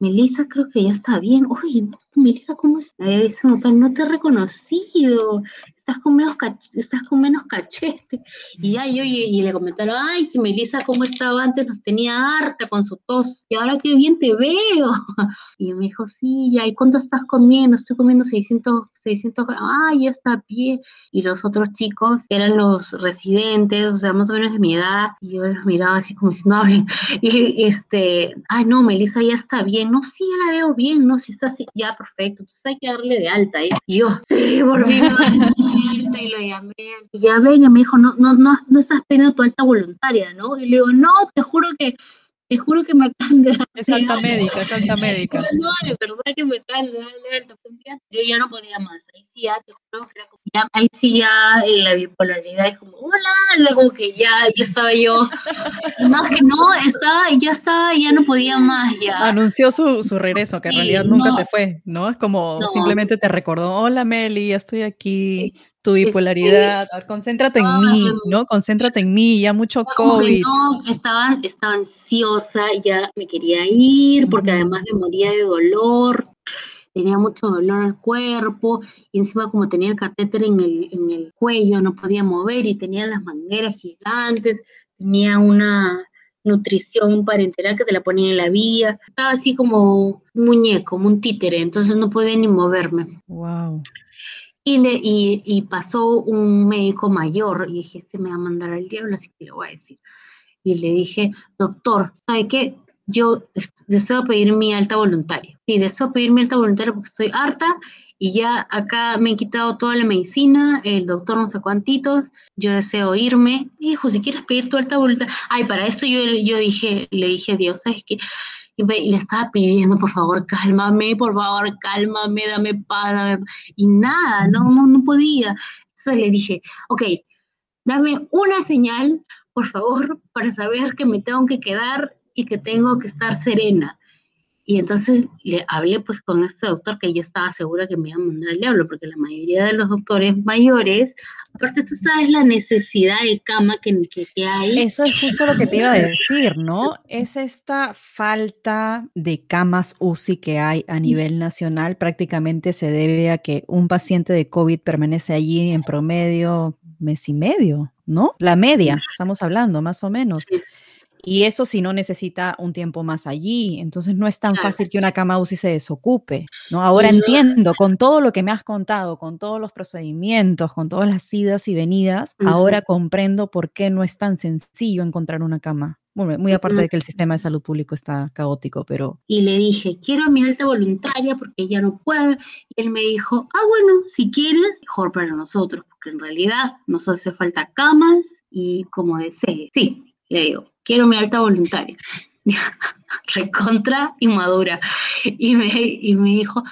Melissa creo que ya está bien. Oye, Melissa, ¿cómo estás? no te he reconocido estás con menos, cachete. Y, ay, oye, y le comentaron, ay, si Melissa como estaba antes nos tenía harta con su tos, y ahora qué bien te veo. (laughs) Y me dijo, sí, ya, ¿y cuánto estás comiendo? Estoy comiendo 600, 600 gramos, ay, ya está bien. Y los otros chicos eran los residentes, o sea, más o menos de mi edad, y yo los miraba así como si no hablen. Y este, ay, no, Melissa ya está bien, no, sí, ya la veo bien, no, si está así, ya, perfecto, entonces hay que darle de alta. ¿eh? Y yo, sí, volví y lo (laughs) llamé. Y ya venga, me dijo, no, no, no, no estás pidiendo tu alta voluntaria, ¿no? Y le digo, no, te juro que te juro que me acaban de Es alta médica, es alta médica. No, de verdad que me acaban de dar alerta. Yo ya no podía más. Ahí sí ya, te juro que era como ya, ahí sí ya en la bipolaridad es como, hola, como que ya, ya estaba yo. Más que no, estaba, ya estaba, ya no podía más ya. Anunció su, su regreso, que en realidad nunca se fue, ¿no? Es como simplemente te recordó, hola Meli, ya estoy aquí tu bipolaridad, concéntrate en mí, ¿no? Concéntrate en mí, ya mucho COVID. No, estaba, estaba ansiosa, ya me quería ir, porque además me moría de dolor, tenía mucho dolor al cuerpo, y encima como tenía el catéter en el, en el cuello, no podía mover, y tenía las mangueras gigantes, tenía una nutrición parenteral que te la ponía en la vía. Estaba así como un muñeco, como un títere, entonces no podía ni moverme. Wow. Y, le, y, y, pasó un médico mayor y dije, este me va a mandar al diablo, así que le voy a decir. Y le dije, doctor, ¿sabe qué? Yo deseo pedir mi alta voluntaria. Sí, deseo pedir mi alta voluntaria porque estoy harta y ya acá me han quitado toda la medicina, el doctor no sé cuántitos, yo deseo irme. Hijo, si quieres pedir tu alta voluntaria. Ay, para eso yo, yo dije, le dije a Dios, ¿sabes qué? Y le estaba pidiendo, por favor, cálmame, por favor, cálmame, dame paz, dame Y nada, no, no, no podía. Entonces le dije, ok, dame una señal, por favor, para saber que me tengo que quedar y que tengo que estar serena. Y entonces le hablé pues con este doctor que yo estaba segura que me iba a mandar al diablo, porque la mayoría de los doctores mayores, aparte tú sabes la necesidad de cama que, que, hay. Eso es justo lo que te iba a decir, ¿no? Es esta falta de camas UCI que hay a nivel nacional, prácticamente se debe a que un paciente de COVID permanece allí en promedio mes y medio, ¿no? La media, estamos hablando, más o menos. Y eso si no necesita un tiempo más allí. Entonces no es tan fácil que una cama UCI se desocupe. ¿no? Ahora entiendo, con todo lo que me has contado, con todos los procedimientos, con todas las idas y venidas, ahora comprendo por qué no es tan sencillo encontrar una cama. muy aparte de que el sistema de salud público está caótico, pero... Y le dije, quiero mi alta voluntaria porque ya no puedo. Y él me dijo, ah, bueno, si quieres, mejor para nosotros, porque en realidad nos hace falta camas y como desees. Sí, le digo, quiero mi alta voluntaria. (laughs) Recontra inmadura. Y me, y me dijo,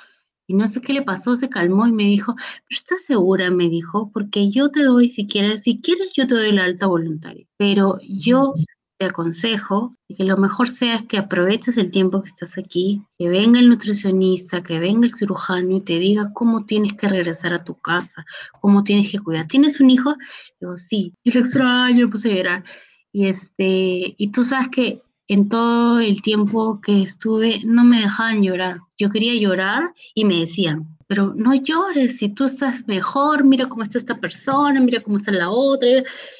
y no sé qué le pasó, se calmó y me dijo, pero ¿estás segura? Me dijo, porque yo te doy, si quieres, si quieres, yo te doy la alta voluntaria. Pero yo te aconsejo que lo mejor sea que aproveches el tiempo que estás aquí, que venga el nutricionista, que venga el cirujano y te diga cómo tienes que regresar a tu casa, cómo tienes que cuidar. ¿Tienes un hijo? Digo, sí. Y lo extraño, pues a. Y, este, y tú sabes que en todo el tiempo que estuve no me dejaban llorar. Yo quería llorar y me decían, pero no llores, si tú estás mejor, mira cómo está esta persona, mira cómo está la otra,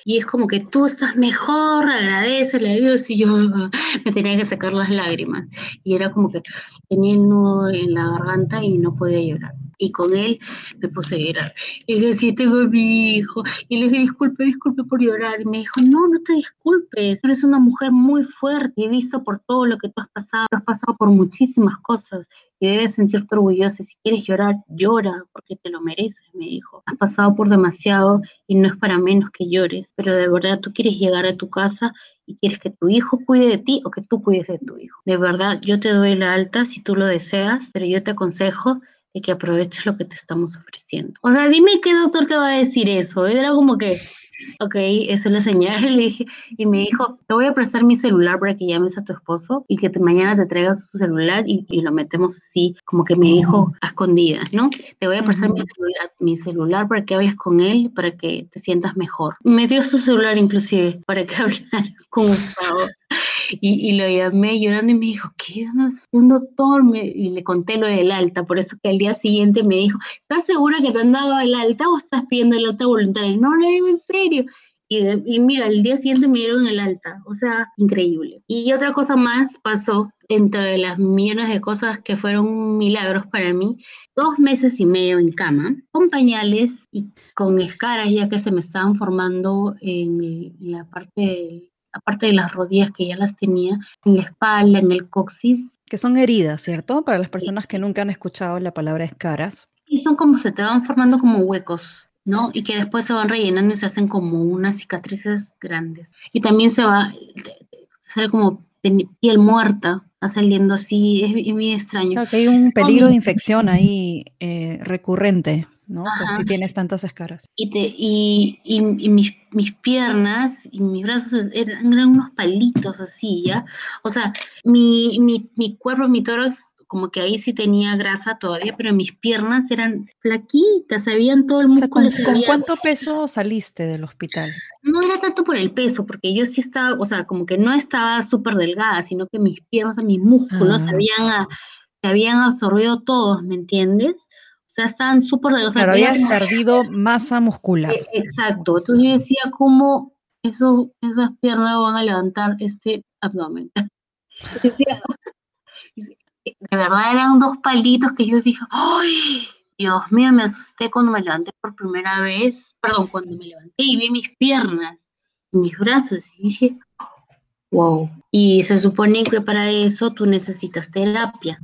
y es como que tú estás mejor, agradecele a Dios, y yo (laughs) me tenía que sacar las lágrimas, y era como que tenía el nudo en la garganta y no podía llorar y con él me puse a llorar. Y le decía, tengo a mi hijo. Y le dije, disculpe, disculpe por llorar. Y me dijo, no, no te disculpes. Eres una mujer muy fuerte. He visto por todo lo que tú has pasado. has pasado por muchísimas cosas y debes sentirte orgullosa. Si quieres llorar, llora, porque te lo mereces, me dijo. Has pasado por demasiado y no es para menos que llores, pero de verdad tú quieres llegar a tu casa y quieres que tu hijo cuide de ti o que tú cuides de tu hijo. De verdad, yo te doy la alta si tú lo deseas, pero yo te aconsejo y que aproveches lo que te estamos ofreciendo. O sea, dime qué doctor te va a decir eso. Era como que, ok, esa es la señal. (laughs) Le dije, y me dijo, te voy a prestar mi celular para que llames a tu esposo y que mañana te traigas tu celular y, lo metemos así, como que me dijo a escondidas, ¿no? Te voy a prestar mi, celular, mi, celular, para que hables con él, para que te sientas mejor. Me dio su celular inclusive para que (laughs) hablara con Gustavo. Y, y, lo llamé llorando y me dijo, ¿qué? Un doctor, y le conté lo del alta, por eso que al día siguiente me dijo, ¿estás segura que te han dado el alta o estás pidiendo el alta voluntaria? No, le digo en serio. Y, y, mira, el día siguiente me dieron el alta, o sea, increíble. Y otra cosa más pasó, entre las millones de cosas que fueron milagros para mí, dos meses y medio en cama, con pañales y con escaras ya que se me estaban formando en la parte aparte de las rodillas que ya las tenía, en la espalda, en el coxis. Que son heridas, ¿cierto? Para las personas que nunca han escuchado la palabra escaras. Y son como se te van formando como huecos, ¿no? Y que después se van rellenando y se hacen como unas cicatrices grandes. Y también se va, sale como piel muerta, está saliendo así, es, muy extraño. que hay un peligro de infección ahí eh, recurrente. ¿No? si tienes tantas escaras. Y, te, y, y, mis, mis, piernas y mis brazos eran, eran, unos palitos así, ¿ya? O sea, mi, mi, mi cuerpo, mi tórax, como que ahí sí tenía grasa todavía, pero mis piernas eran flaquitas, habían todo el músculo. ¿con, cuánto peso saliste del hospital? No era tanto por el peso, porque yo sí estaba, o sea, como que no estaba súper delgada, sino que mis piernas, mis músculos ah. habían, se habían absorbido todos, ¿me entiendes? Sea, estaban súper... O sea, habías perdido masa muscular. E, exacto. Entonces yo decía, ¿cómo eso, esas piernas van a levantar este abdomen. (laughs) (laughs) de verdad eran dos palitos que yo dije, ¡ay! Dios mío, me asusté cuando me levanté por primera vez, perdón, cuando me levanté y vi mis piernas y mis brazos y dije, wow. Y se supone que para eso tú necesitas terapia,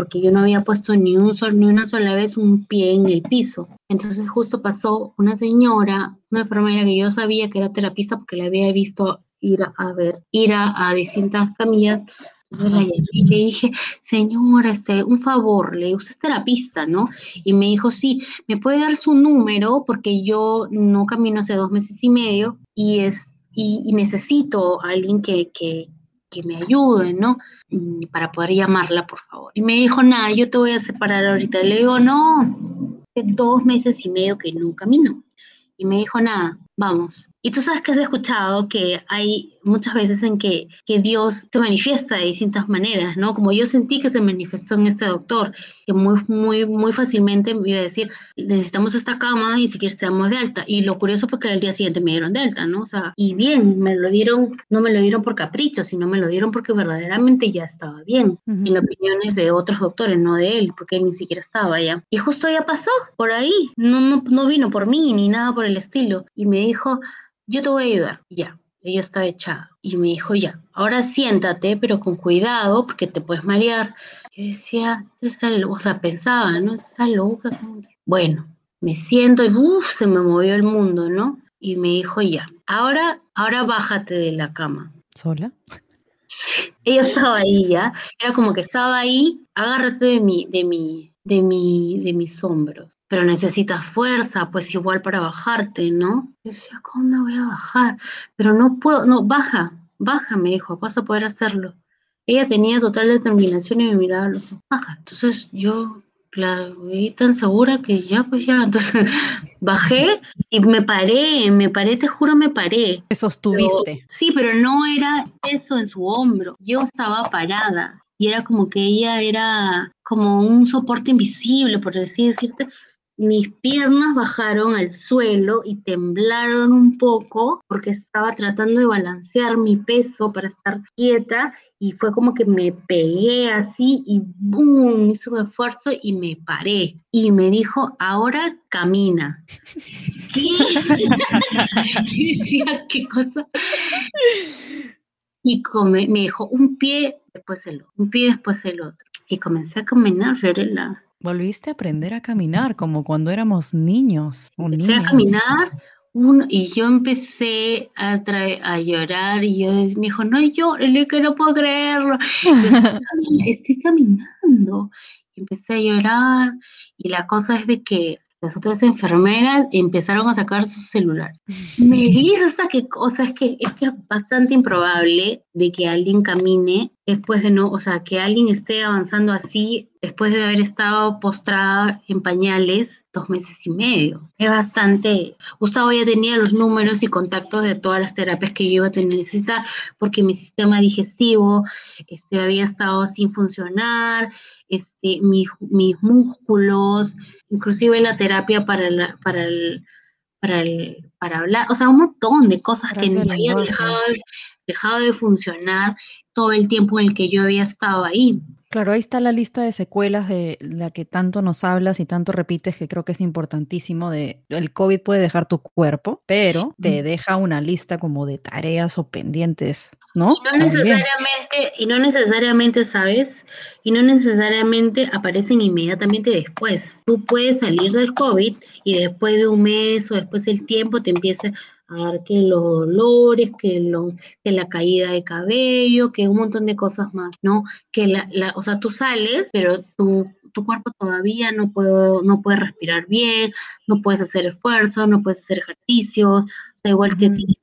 porque yo no había puesto ni, un sol, ni una sola vez un pie en el piso. Entonces justo pasó una señora, una enfermera que yo sabía que era terapista porque la había visto ir a, ver, ir a, a distintas camillas y le dije, señora, este, un favor, le usted es terapista, ¿no? Y me dijo, sí, ¿me puede dar su número? Porque yo no camino hace dos meses y medio y, es, y, necesito a alguien que, que, que, me ayude, ¿no? Mm, para poder llamarla, por favor. Y me dijo, nada, yo te voy a separar ahorita. Le digo, no, dos meses y medio que no camino. Y me dijo, nada, vamos. Y tú sabes que has escuchado que hay muchas veces en que, que Dios se manifiesta de distintas maneras, ¿no? Como yo sentí que se manifestó en este doctor, que muy, muy, muy fácilmente me iba a decir, necesitamos esta cama y si quieres seamos de alta. Y lo curioso fue que al día siguiente me dieron de alta, ¿no? O sea, y bien, me lo dieron, no me lo dieron por capricho, sino me lo dieron porque verdaderamente ya estaba bien, en opiniones de otros doctores, no de él, porque él ni siquiera estaba ya. Y justo ya pasó por ahí, no, no, no vino por mí ni nada por el estilo. Y me dijo, yo te voy a ayudar. ya, ella estaba echada. Y me dijo, ya, ahora siéntate, pero con cuidado, porque te puedes marear. Yo decía, o sea, pensaba, ¿no? Está loca. Bueno, me siento y uff, se me movió el mundo, ¿no? Y me dijo, ya, ahora, ahora bájate de la cama. ¿Sola? Sí, (laughs) ella estaba ahí, ¿ya? Era como que estaba ahí, agárrate de mi, de mi, de mi, de mis hombros pero necesitas fuerza, pues igual para bajarte, ¿no? Yo decía, ¿cómo me voy a bajar? Pero no puedo, no, baja, baja, me dijo, vas a poder hacerlo. Ella tenía total determinación y me miraba a los ojos, baja. Entonces yo la vi tan segura que ya, pues ya, (laughs) entonces bajé y me paré, me paré, te juro, me paré. Te sostuviste. sí, pero no era eso en su hombro, yo estaba parada y era como que ella era como un soporte invisible, por así decirte, mis piernas bajaron al suelo y temblaron un poco porque estaba tratando de balancear mi peso para estar quieta y fue como que me pegué así y ¡boom! Hice un esfuerzo y me paré. Y me dijo, ahora camina. (laughs) ¿Qué? (laughs) decía, ¿qué cosa? Y me dijo, un pie, después el otro, un pie, después el otro. Y comencé a caminar, la Volviste a aprender a caminar como cuando éramos niños. empecé a caminar uno, y yo empecé a, a llorar y yo me dijo, no llores, que no puedo creerlo. (laughs) estoy caminando. Y empecé a llorar y la cosa es de que las otras enfermeras empezaron a sacar su celular. Me (laughs) dice hasta que, o sea, es que, es que es bastante improbable de que alguien camine después de no, o sea, que alguien esté avanzando así después de haber estado postrada en pañales dos meses y medio. Es bastante. Gustavo ya tenía los números y contactos de todas las terapias que yo iba a tener necesitar porque mi sistema digestivo este, había estado sin funcionar, este, mis, músculos, inclusive la terapia para, la, para el para, el, para hablar, o sea, un montón de cosas que no habían dejado dejado de funcionar todo el tiempo en el que yo había estado ahí. Claro, ahí está la lista de secuelas de la que tanto nos hablas y tanto repites, que creo que es importantísimo de el COVID puede dejar tu cuerpo, pero te deja una lista como de tareas o pendientes, ¿no? Y no necesariamente, y no necesariamente, ¿sabes? Y no necesariamente aparecen inmediatamente después. Tú puedes salir del COVID y después de un mes o después del tiempo te empieza que los dolores, que, lo, que la caída de cabello, que un montón de cosas más, ¿no? Que la, la o sea, tú sales, pero tu, tu cuerpo todavía no puede, no puede respirar bien, no puedes hacer esfuerzo, no puedes hacer ejercicios, o sea, igual te tienes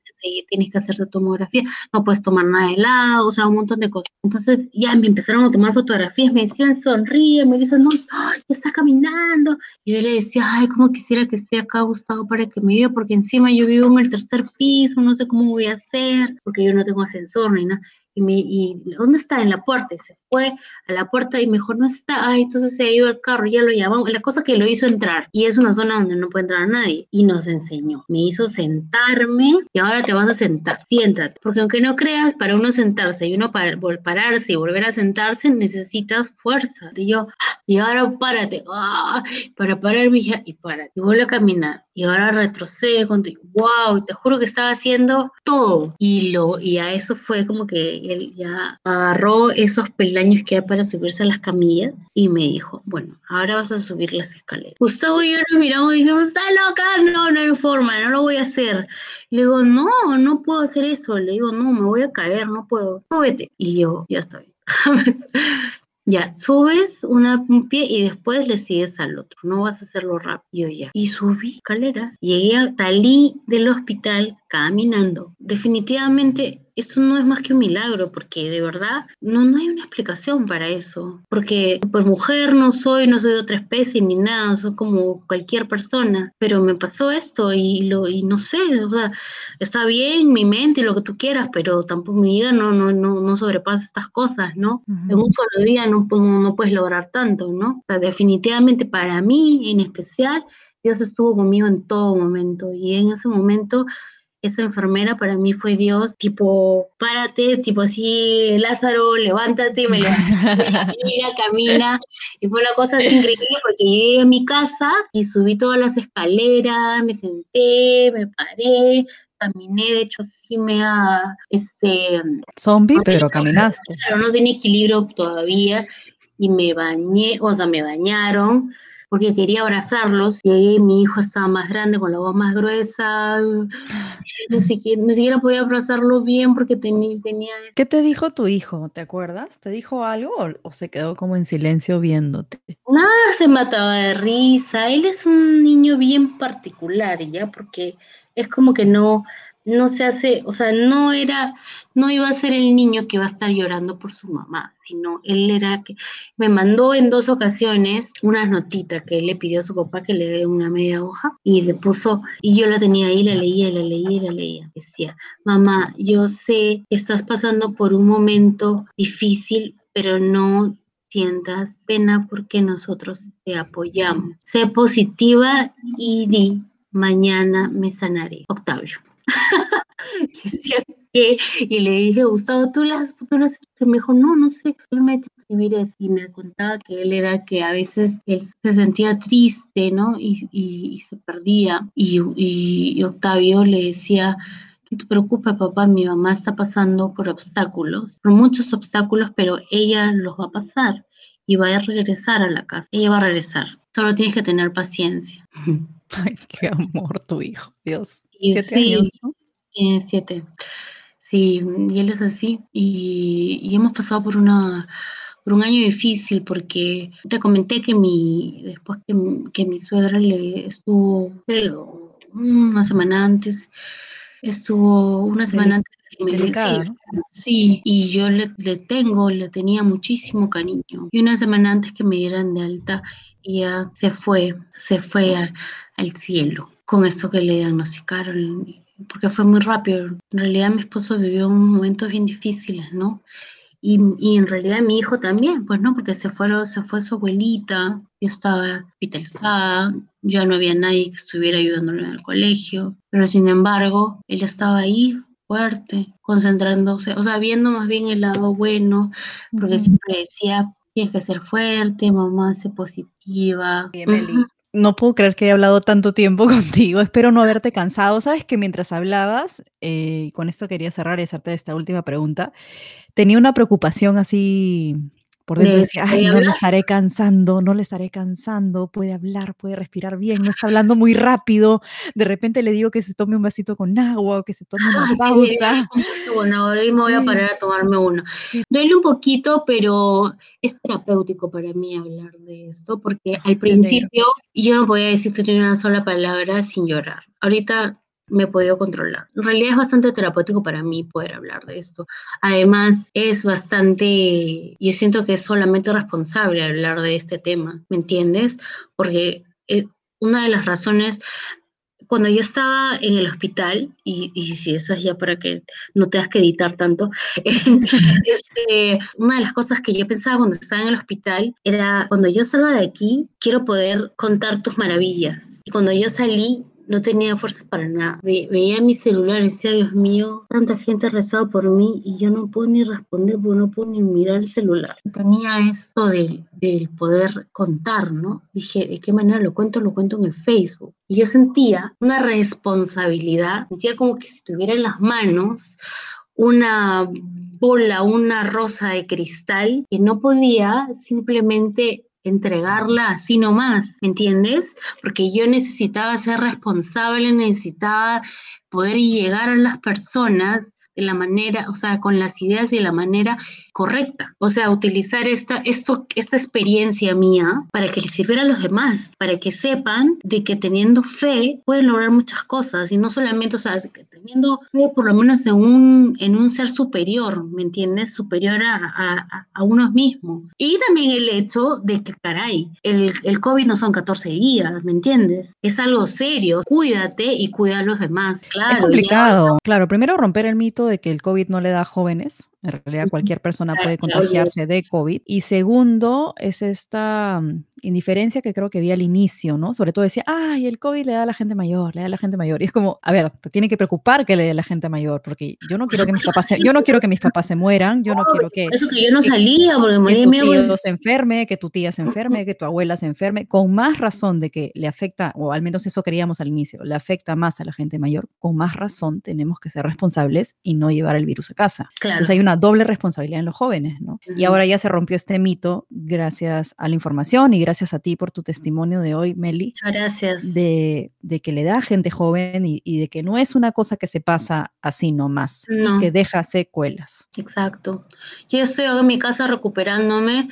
tienes que hacer tu tomografía, no puedes tomar nada de helado, o sea, un montón de cosas. Entonces ya me empezaron a tomar fotografías, me decían sonríe, me dicen, no, ay, está caminando. Y yo le decía, ay, cómo quisiera que esté acá Gustavo para que me vea, porque encima yo vivo en el tercer piso, no sé cómo voy a hacer, porque yo no tengo ascensor ni nada. Y, me, y ¿dónde está? En la puerta. Se fue a la puerta y mejor no está. Ay, entonces se ha ido al carro, ya lo llamamos. La cosa que lo hizo entrar. Y es una zona donde no puede entrar nadie. Y nos enseñó. Me hizo sentarme y ahora te vas a sentar. Siéntate. Porque aunque no creas, para uno sentarse y uno para, pararse y volver a sentarse, necesitas fuerza. Y yo, y ahora párate. Ah, para pararme ya, y para. Y vuelve a caminar. Y ahora retrocedo. Wow, te juro que estaba haciendo todo. Y, lo, y a eso fue como que él ya agarró esos peldaños que hay para subirse a las camillas y me dijo, bueno, ahora vas a subir las escaleras. Gustavo y yo nos miramos y dijimos, está loca, no, no hay forma, no lo voy a hacer. Le digo, no, no puedo hacer eso. Le digo, no, me voy a caer, no puedo. No, vete. Y yo, ya está bien. (laughs) Ya, subes una, un pie y después le sigues al otro. No vas a hacerlo rápido ya. Y subí escaleras. Llegué, salí del hospital caminando. Definitivamente eso no es más que un milagro, porque de verdad no, no hay una explicación para eso. Porque por mujer no soy, no soy de otra especie ni nada, soy como cualquier persona. Pero me pasó esto y, lo, y no sé, o sea, está bien mi mente y lo que tú quieras, pero tampoco mi vida no, no, no, no sobrepasa estas cosas, ¿no? En un solo día no, no puedes lograr tanto, ¿no? O sea, definitivamente para mí en especial, Dios estuvo conmigo en todo momento y en ese momento esa enfermera para mí fue Dios, tipo, párate, tipo así, Lázaro, levántate, me levanta, mira, (laughs) camina. Y fue una cosa increíble porque llegué a mi casa y subí todas las escaleras, me senté, me paré, caminé, de hecho sí me ha, este... Zombie, pero caminaste. No tenía equilibrio todavía y me bañé, o sea, me bañaron porque quería abrazarlos y ahí mi hijo estaba más grande, con la voz más gruesa, ni siquiera, ni siquiera podía abrazarlo bien porque tenía, tenía... ¿Qué te dijo tu hijo? ¿Te acuerdas? ¿Te dijo algo o, se quedó como en silencio viéndote? Nada, se mataba de risa. Él es un niño bien particular, ¿ya? Porque es como que no, no se hace, o sea, no era, no iba a ser el niño que iba a estar llorando por su mamá, sino él era que me mandó en dos ocasiones unas notitas que él le pidió a su papá que le dé una media hoja y le puso, y yo la tenía ahí, la leía, la leía, la leía. Decía, mamá, yo sé que estás pasando por un momento difícil, pero no sientas pena porque nosotros te apoyamos. Sé positiva y di, mañana me sanaré. Octavio. (laughs) y le dije, Gustavo, ¿tú las, tú las me dijo, no, no sé, él me escribir eso. Y me contaba que él era que a veces él se sentía triste, ¿no? Y, y, se perdía. Y, y, Octavio le decía, no te preocupes, papá, mi mamá está pasando por obstáculos, por muchos obstáculos, pero ella los va a pasar y va a regresar a la casa. Ella va a regresar. Solo tienes que tener paciencia. (laughs) Ay, qué amor tu hijo, Dios. ¿Siete años, Tiene siete. Sí, y él es así. Y, hemos pasado por una por un año difícil porque te comenté que mi después que, mi suegra le estuvo una semana antes estuvo una semana antes sí, y yo le, le, tengo, le tenía muchísimo cariño. Y una semana antes que me dieran de alta, ella se fue, se fue al cielo con esto que le diagnosticaron, porque fue muy rápido. En realidad mi esposo vivió momentos bien difíciles, ¿no? Y, y, en realidad mi hijo también, pues no, porque se fue, se fue su abuelita, yo estaba hospitalizada, ya no había nadie que estuviera ayudándole en el colegio, pero sin embargo, él estaba ahí fuerte, concentrándose, o sea, viendo más bien el lado bueno, porque siempre decía, tienes que ser fuerte, mamá, sé positiva. No puedo creer que haya hablado tanto tiempo (laughs) contigo. Espero no haberte cansado. Sabes que mientras hablabas, eh, con esto quería cerrar y hacerte esta última pregunta, tenía una preocupación así por dentro decía, ay, no le estaré cansando, no le estaré cansando, puede hablar, puede respirar bien, no está hablando muy rápido. De repente le digo que se tome un vasito con agua o que se tome una pausa. bueno, ahora mismo voy a parar a tomarme uno. Duele un poquito, pero es terapéutico para mí hablar de esto, porque al principio yo no podía decirte ni una sola palabra sin llorar. Ahorita me he podido controlar. En realidad es bastante terapéutico para mí poder hablar de esto. Además, es bastante, yo siento que es solamente responsable hablar de este tema, ¿me entiendes? Porque eh, una de las razones cuando yo estaba en el hospital, y, y si eso es ya para que no tengas que editar tanto, (laughs) este, una de las cosas que yo pensaba cuando estaba en el hospital era, cuando yo salga de aquí, quiero poder contar tus maravillas. Y cuando yo salí, no tenía fuerza para nada. veía mi celular y decía, Dios mío, tanta gente ha rezado por mí y yo no puedo ni responder porque no puedo ni mirar el celular. Tenía esto del, del poder contar, ¿no? Dije, ¿de qué manera lo cuento? Lo cuento en el Facebook. Y yo sentía una responsabilidad, sentía como que si tuviera en las manos una bola, una rosa de cristal que no podía simplemente entregarla así nomás, ¿me entiendes? Porque yo necesitaba ser responsable, necesitaba poder llegar a las personas de la manera, o sea, con las ideas de la manera correcta. O sea, utilizar esta, esto, esta experiencia mía para que le sirviera a los demás, para que sepan de que teniendo fe pueden lograr muchas cosas y no solamente, o sea, teniendo fe por lo menos en un, en un ser superior, ¿me entiendes? Superior a, a, a unos mismos. Y también el hecho de que, caray, el, el COVID no son 14 días, ¿me entiendes? Es algo serio. Cuídate y cuida a los demás. Claro. Es complicado. Claro, primero romper el mito de que el COVID no le da a jóvenes. En realidad cualquier persona puede contagiarse de COVID. Y segundo, es esta mm, indiferencia que creo que vi al inicio, ¿no? Sobre todo decía, ay, el COVID le da a la gente mayor, le da a la gente mayor. Y es como, a ver, te tiene que preocupar que le dé a la gente mayor, porque yo no quiero que mis papás se, yo no quiero que mis papás se mueran, yo no quiero que... Eso que yo no salía, porque que tu tío se enferme, que tu tía se enferme, que tu abuela se enferme, con más razón de que le afecta, o al menos eso queríamos al inicio, le afecta más a la gente mayor, con más razón tenemos que ser responsables y no llevar el virus a casa. Claro. Entonces hay una doble responsabilidad en los jóvenes, ¿no? Y ahora ya se rompió este mito gracias a la información y gracias a ti por tu testimonio de hoy, Meli. Gracias. De, de que le da a gente joven y, y, de que no es una cosa que se pasa así nomás, No. y que deja secuelas. Exacto. Yo estoy en mi casa recuperándome,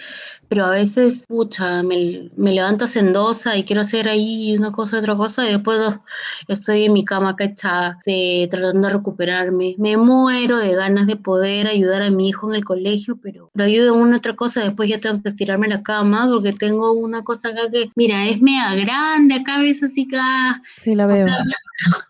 pero a veces, pucha, me, me levanto sendosa y quiero hacer ahí una cosa, otra cosa, y después oh, estoy en mi cama cachada, eh, tratando de recuperarme. Me muero de ganas de poder ayudar a mi hijo en el colegio, pero lo ayudo en una otra cosa, después ya tengo que estirarme la cama porque tengo una cosa acá que, mira, es mega grande, acá ves así acá, Sí, la o veo. sea,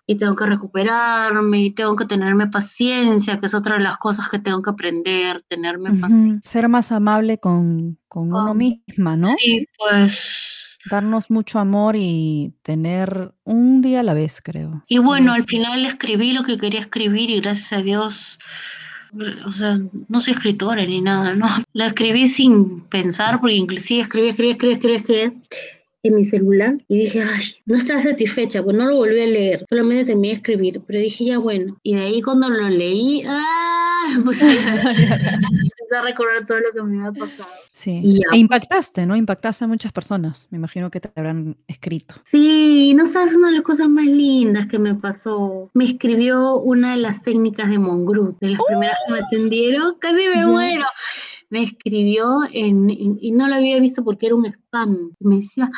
y tengo que recuperarme y tengo que tenerme paciencia, que es otra de las cosas que tengo que aprender, tenerme paciencia. Ser más amable con, con uno misma, ¿no? Sí, pues. Darnos mucho amor y tener un día a la vez, creo. Y bueno, al final escribí lo que quería escribir y gracias a Dios, o sea, no soy escritora ni nada, ¿no? La escribí sin pensar, porque inclusive escribí, escribí, escribí, escribí, escribí en mi celular y dije, ay, no estaba satisfecha, pues no lo volví a leer, solamente terminé de escribir, pero dije, ya bueno, y de ahí cuando lo leí, ¡ah! (laughs) puse a recordar todo lo que me había pasado. Sí. Y ya, E impactaste, ¿no? Impactaste a muchas personas. Me imagino que te habrán escrito. Sí, no sabes una de las cosas más lindas que me pasó. Me escribió una de las técnicas de Mongrut, de las primeras que me atendieron, casi me Ya. muero. Me escribió en, y no la había visto porque era un spam. Me decía,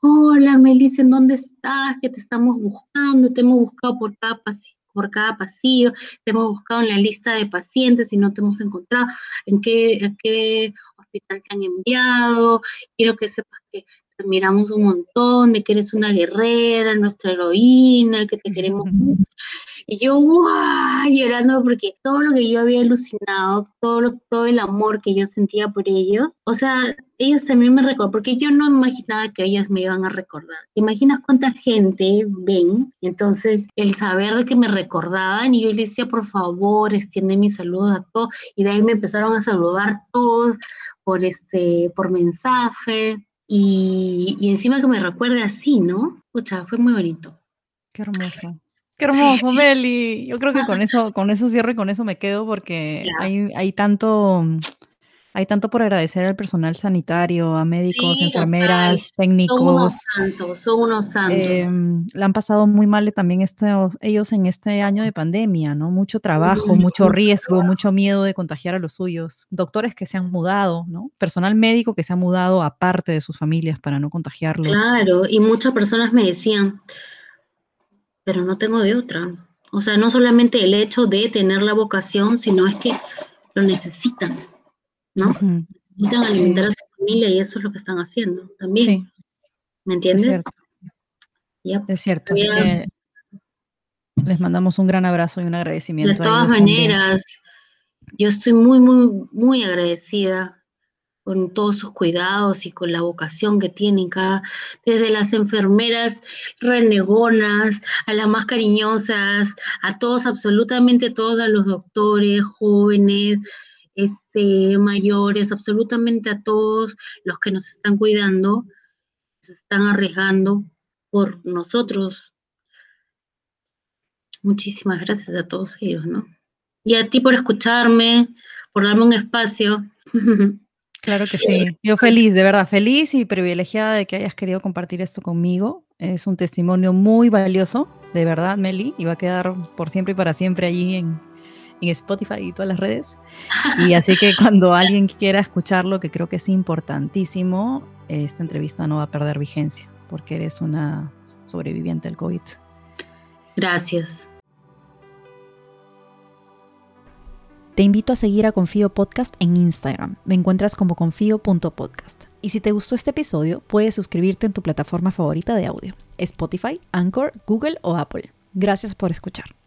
hola Melissa, ¿en dónde estás? Que te estamos buscando, te hemos buscado por cada pasillo. Por cada pasillo, te hemos buscado en la lista de pacientes y no te hemos encontrado. ¿En qué, en qué hospital te han enviado? Quiero que sepas que admiramos un montón, de que eres una guerrera, nuestra heroína, que te queremos (laughs) mucho. Y yo, ¡guau! llorando porque todo lo que yo había alucinado, todo, lo- todo el amor que yo sentía por ellos, o sea, ellos también me recordaron, porque yo no imaginaba que ellas me iban a recordar. ¿Te imaginas cuánta gente ven? Entonces, el saber de que me recordaban y yo les decía, por favor, extiende mi saludo a todos, y de ahí me empezaron a saludar todos por, este, por mensaje. Y, y encima que me recuerde así, ¿no? Pucha, fue muy bonito. Qué hermoso. (laughs) Qué hermoso, Meli. Yo creo que con (laughs) eso, con eso cierro y con eso me quedo porque hay, hay tanto, hay tanto por agradecer al personal sanitario, a médicos, Sí, total. enfermeras, Son unos técnicos. santos, son unos santos. em, la han pasado muy mal también estos, ellos en este año de pandemia, ¿no? Mucho trabajo, mucho riesgo, mucho miedo de contagiar a los suyos. Doctores que se han mudado, ¿no? Personal médico que se ha mudado aparte de sus familias para no contagiarlos. Claro, y muchas personas me decían, pero no tengo de otra. O sea, no solamente el hecho de tener la vocación, sino es que lo necesitan, ¿no? Necesitan Sí. alimentar a su familia y eso es lo que están haciendo también, Sí, ¿me es entiendes? cierto. Es cierto, así Bien. que Les mandamos un gran abrazo y un agradecimiento. De todas maneras, yo estoy muy, muy, muy agradecida con todos sus cuidados y con la vocación que tienen cada, desde las enfermeras renegonas, a las más cariñosas, a todos, absolutamente todos, a los doctores, jóvenes, este, mayores, absolutamente a todos los que nos están cuidando, se están arriesgando por nosotros. Muchísimas gracias a todos ellos, ¿no? Y a ti por escucharme, por darme un espacio. (laughs) Claro que sí. Yo feliz, de verdad, feliz y privilegiada de que hayas querido compartir esto conmigo. Es un testimonio muy valioso, de verdad, Meli, y va a quedar por siempre y para siempre allí en, en Spotify y todas las redes. (laughs) Y así que cuando alguien quiera escucharlo, que creo que es importantísimo, esta entrevista no va a perder vigencia, porque eres una sobreviviente del COVID. Gracias. Te invito a seguir a Confío Podcast en Instagram. Me encuentras como confío.podcast. Y si te gustó este episodio, puedes suscribirte en tu plataforma favorita de audio, Spotify, Anchor, Google o Apple. Gracias por escuchar.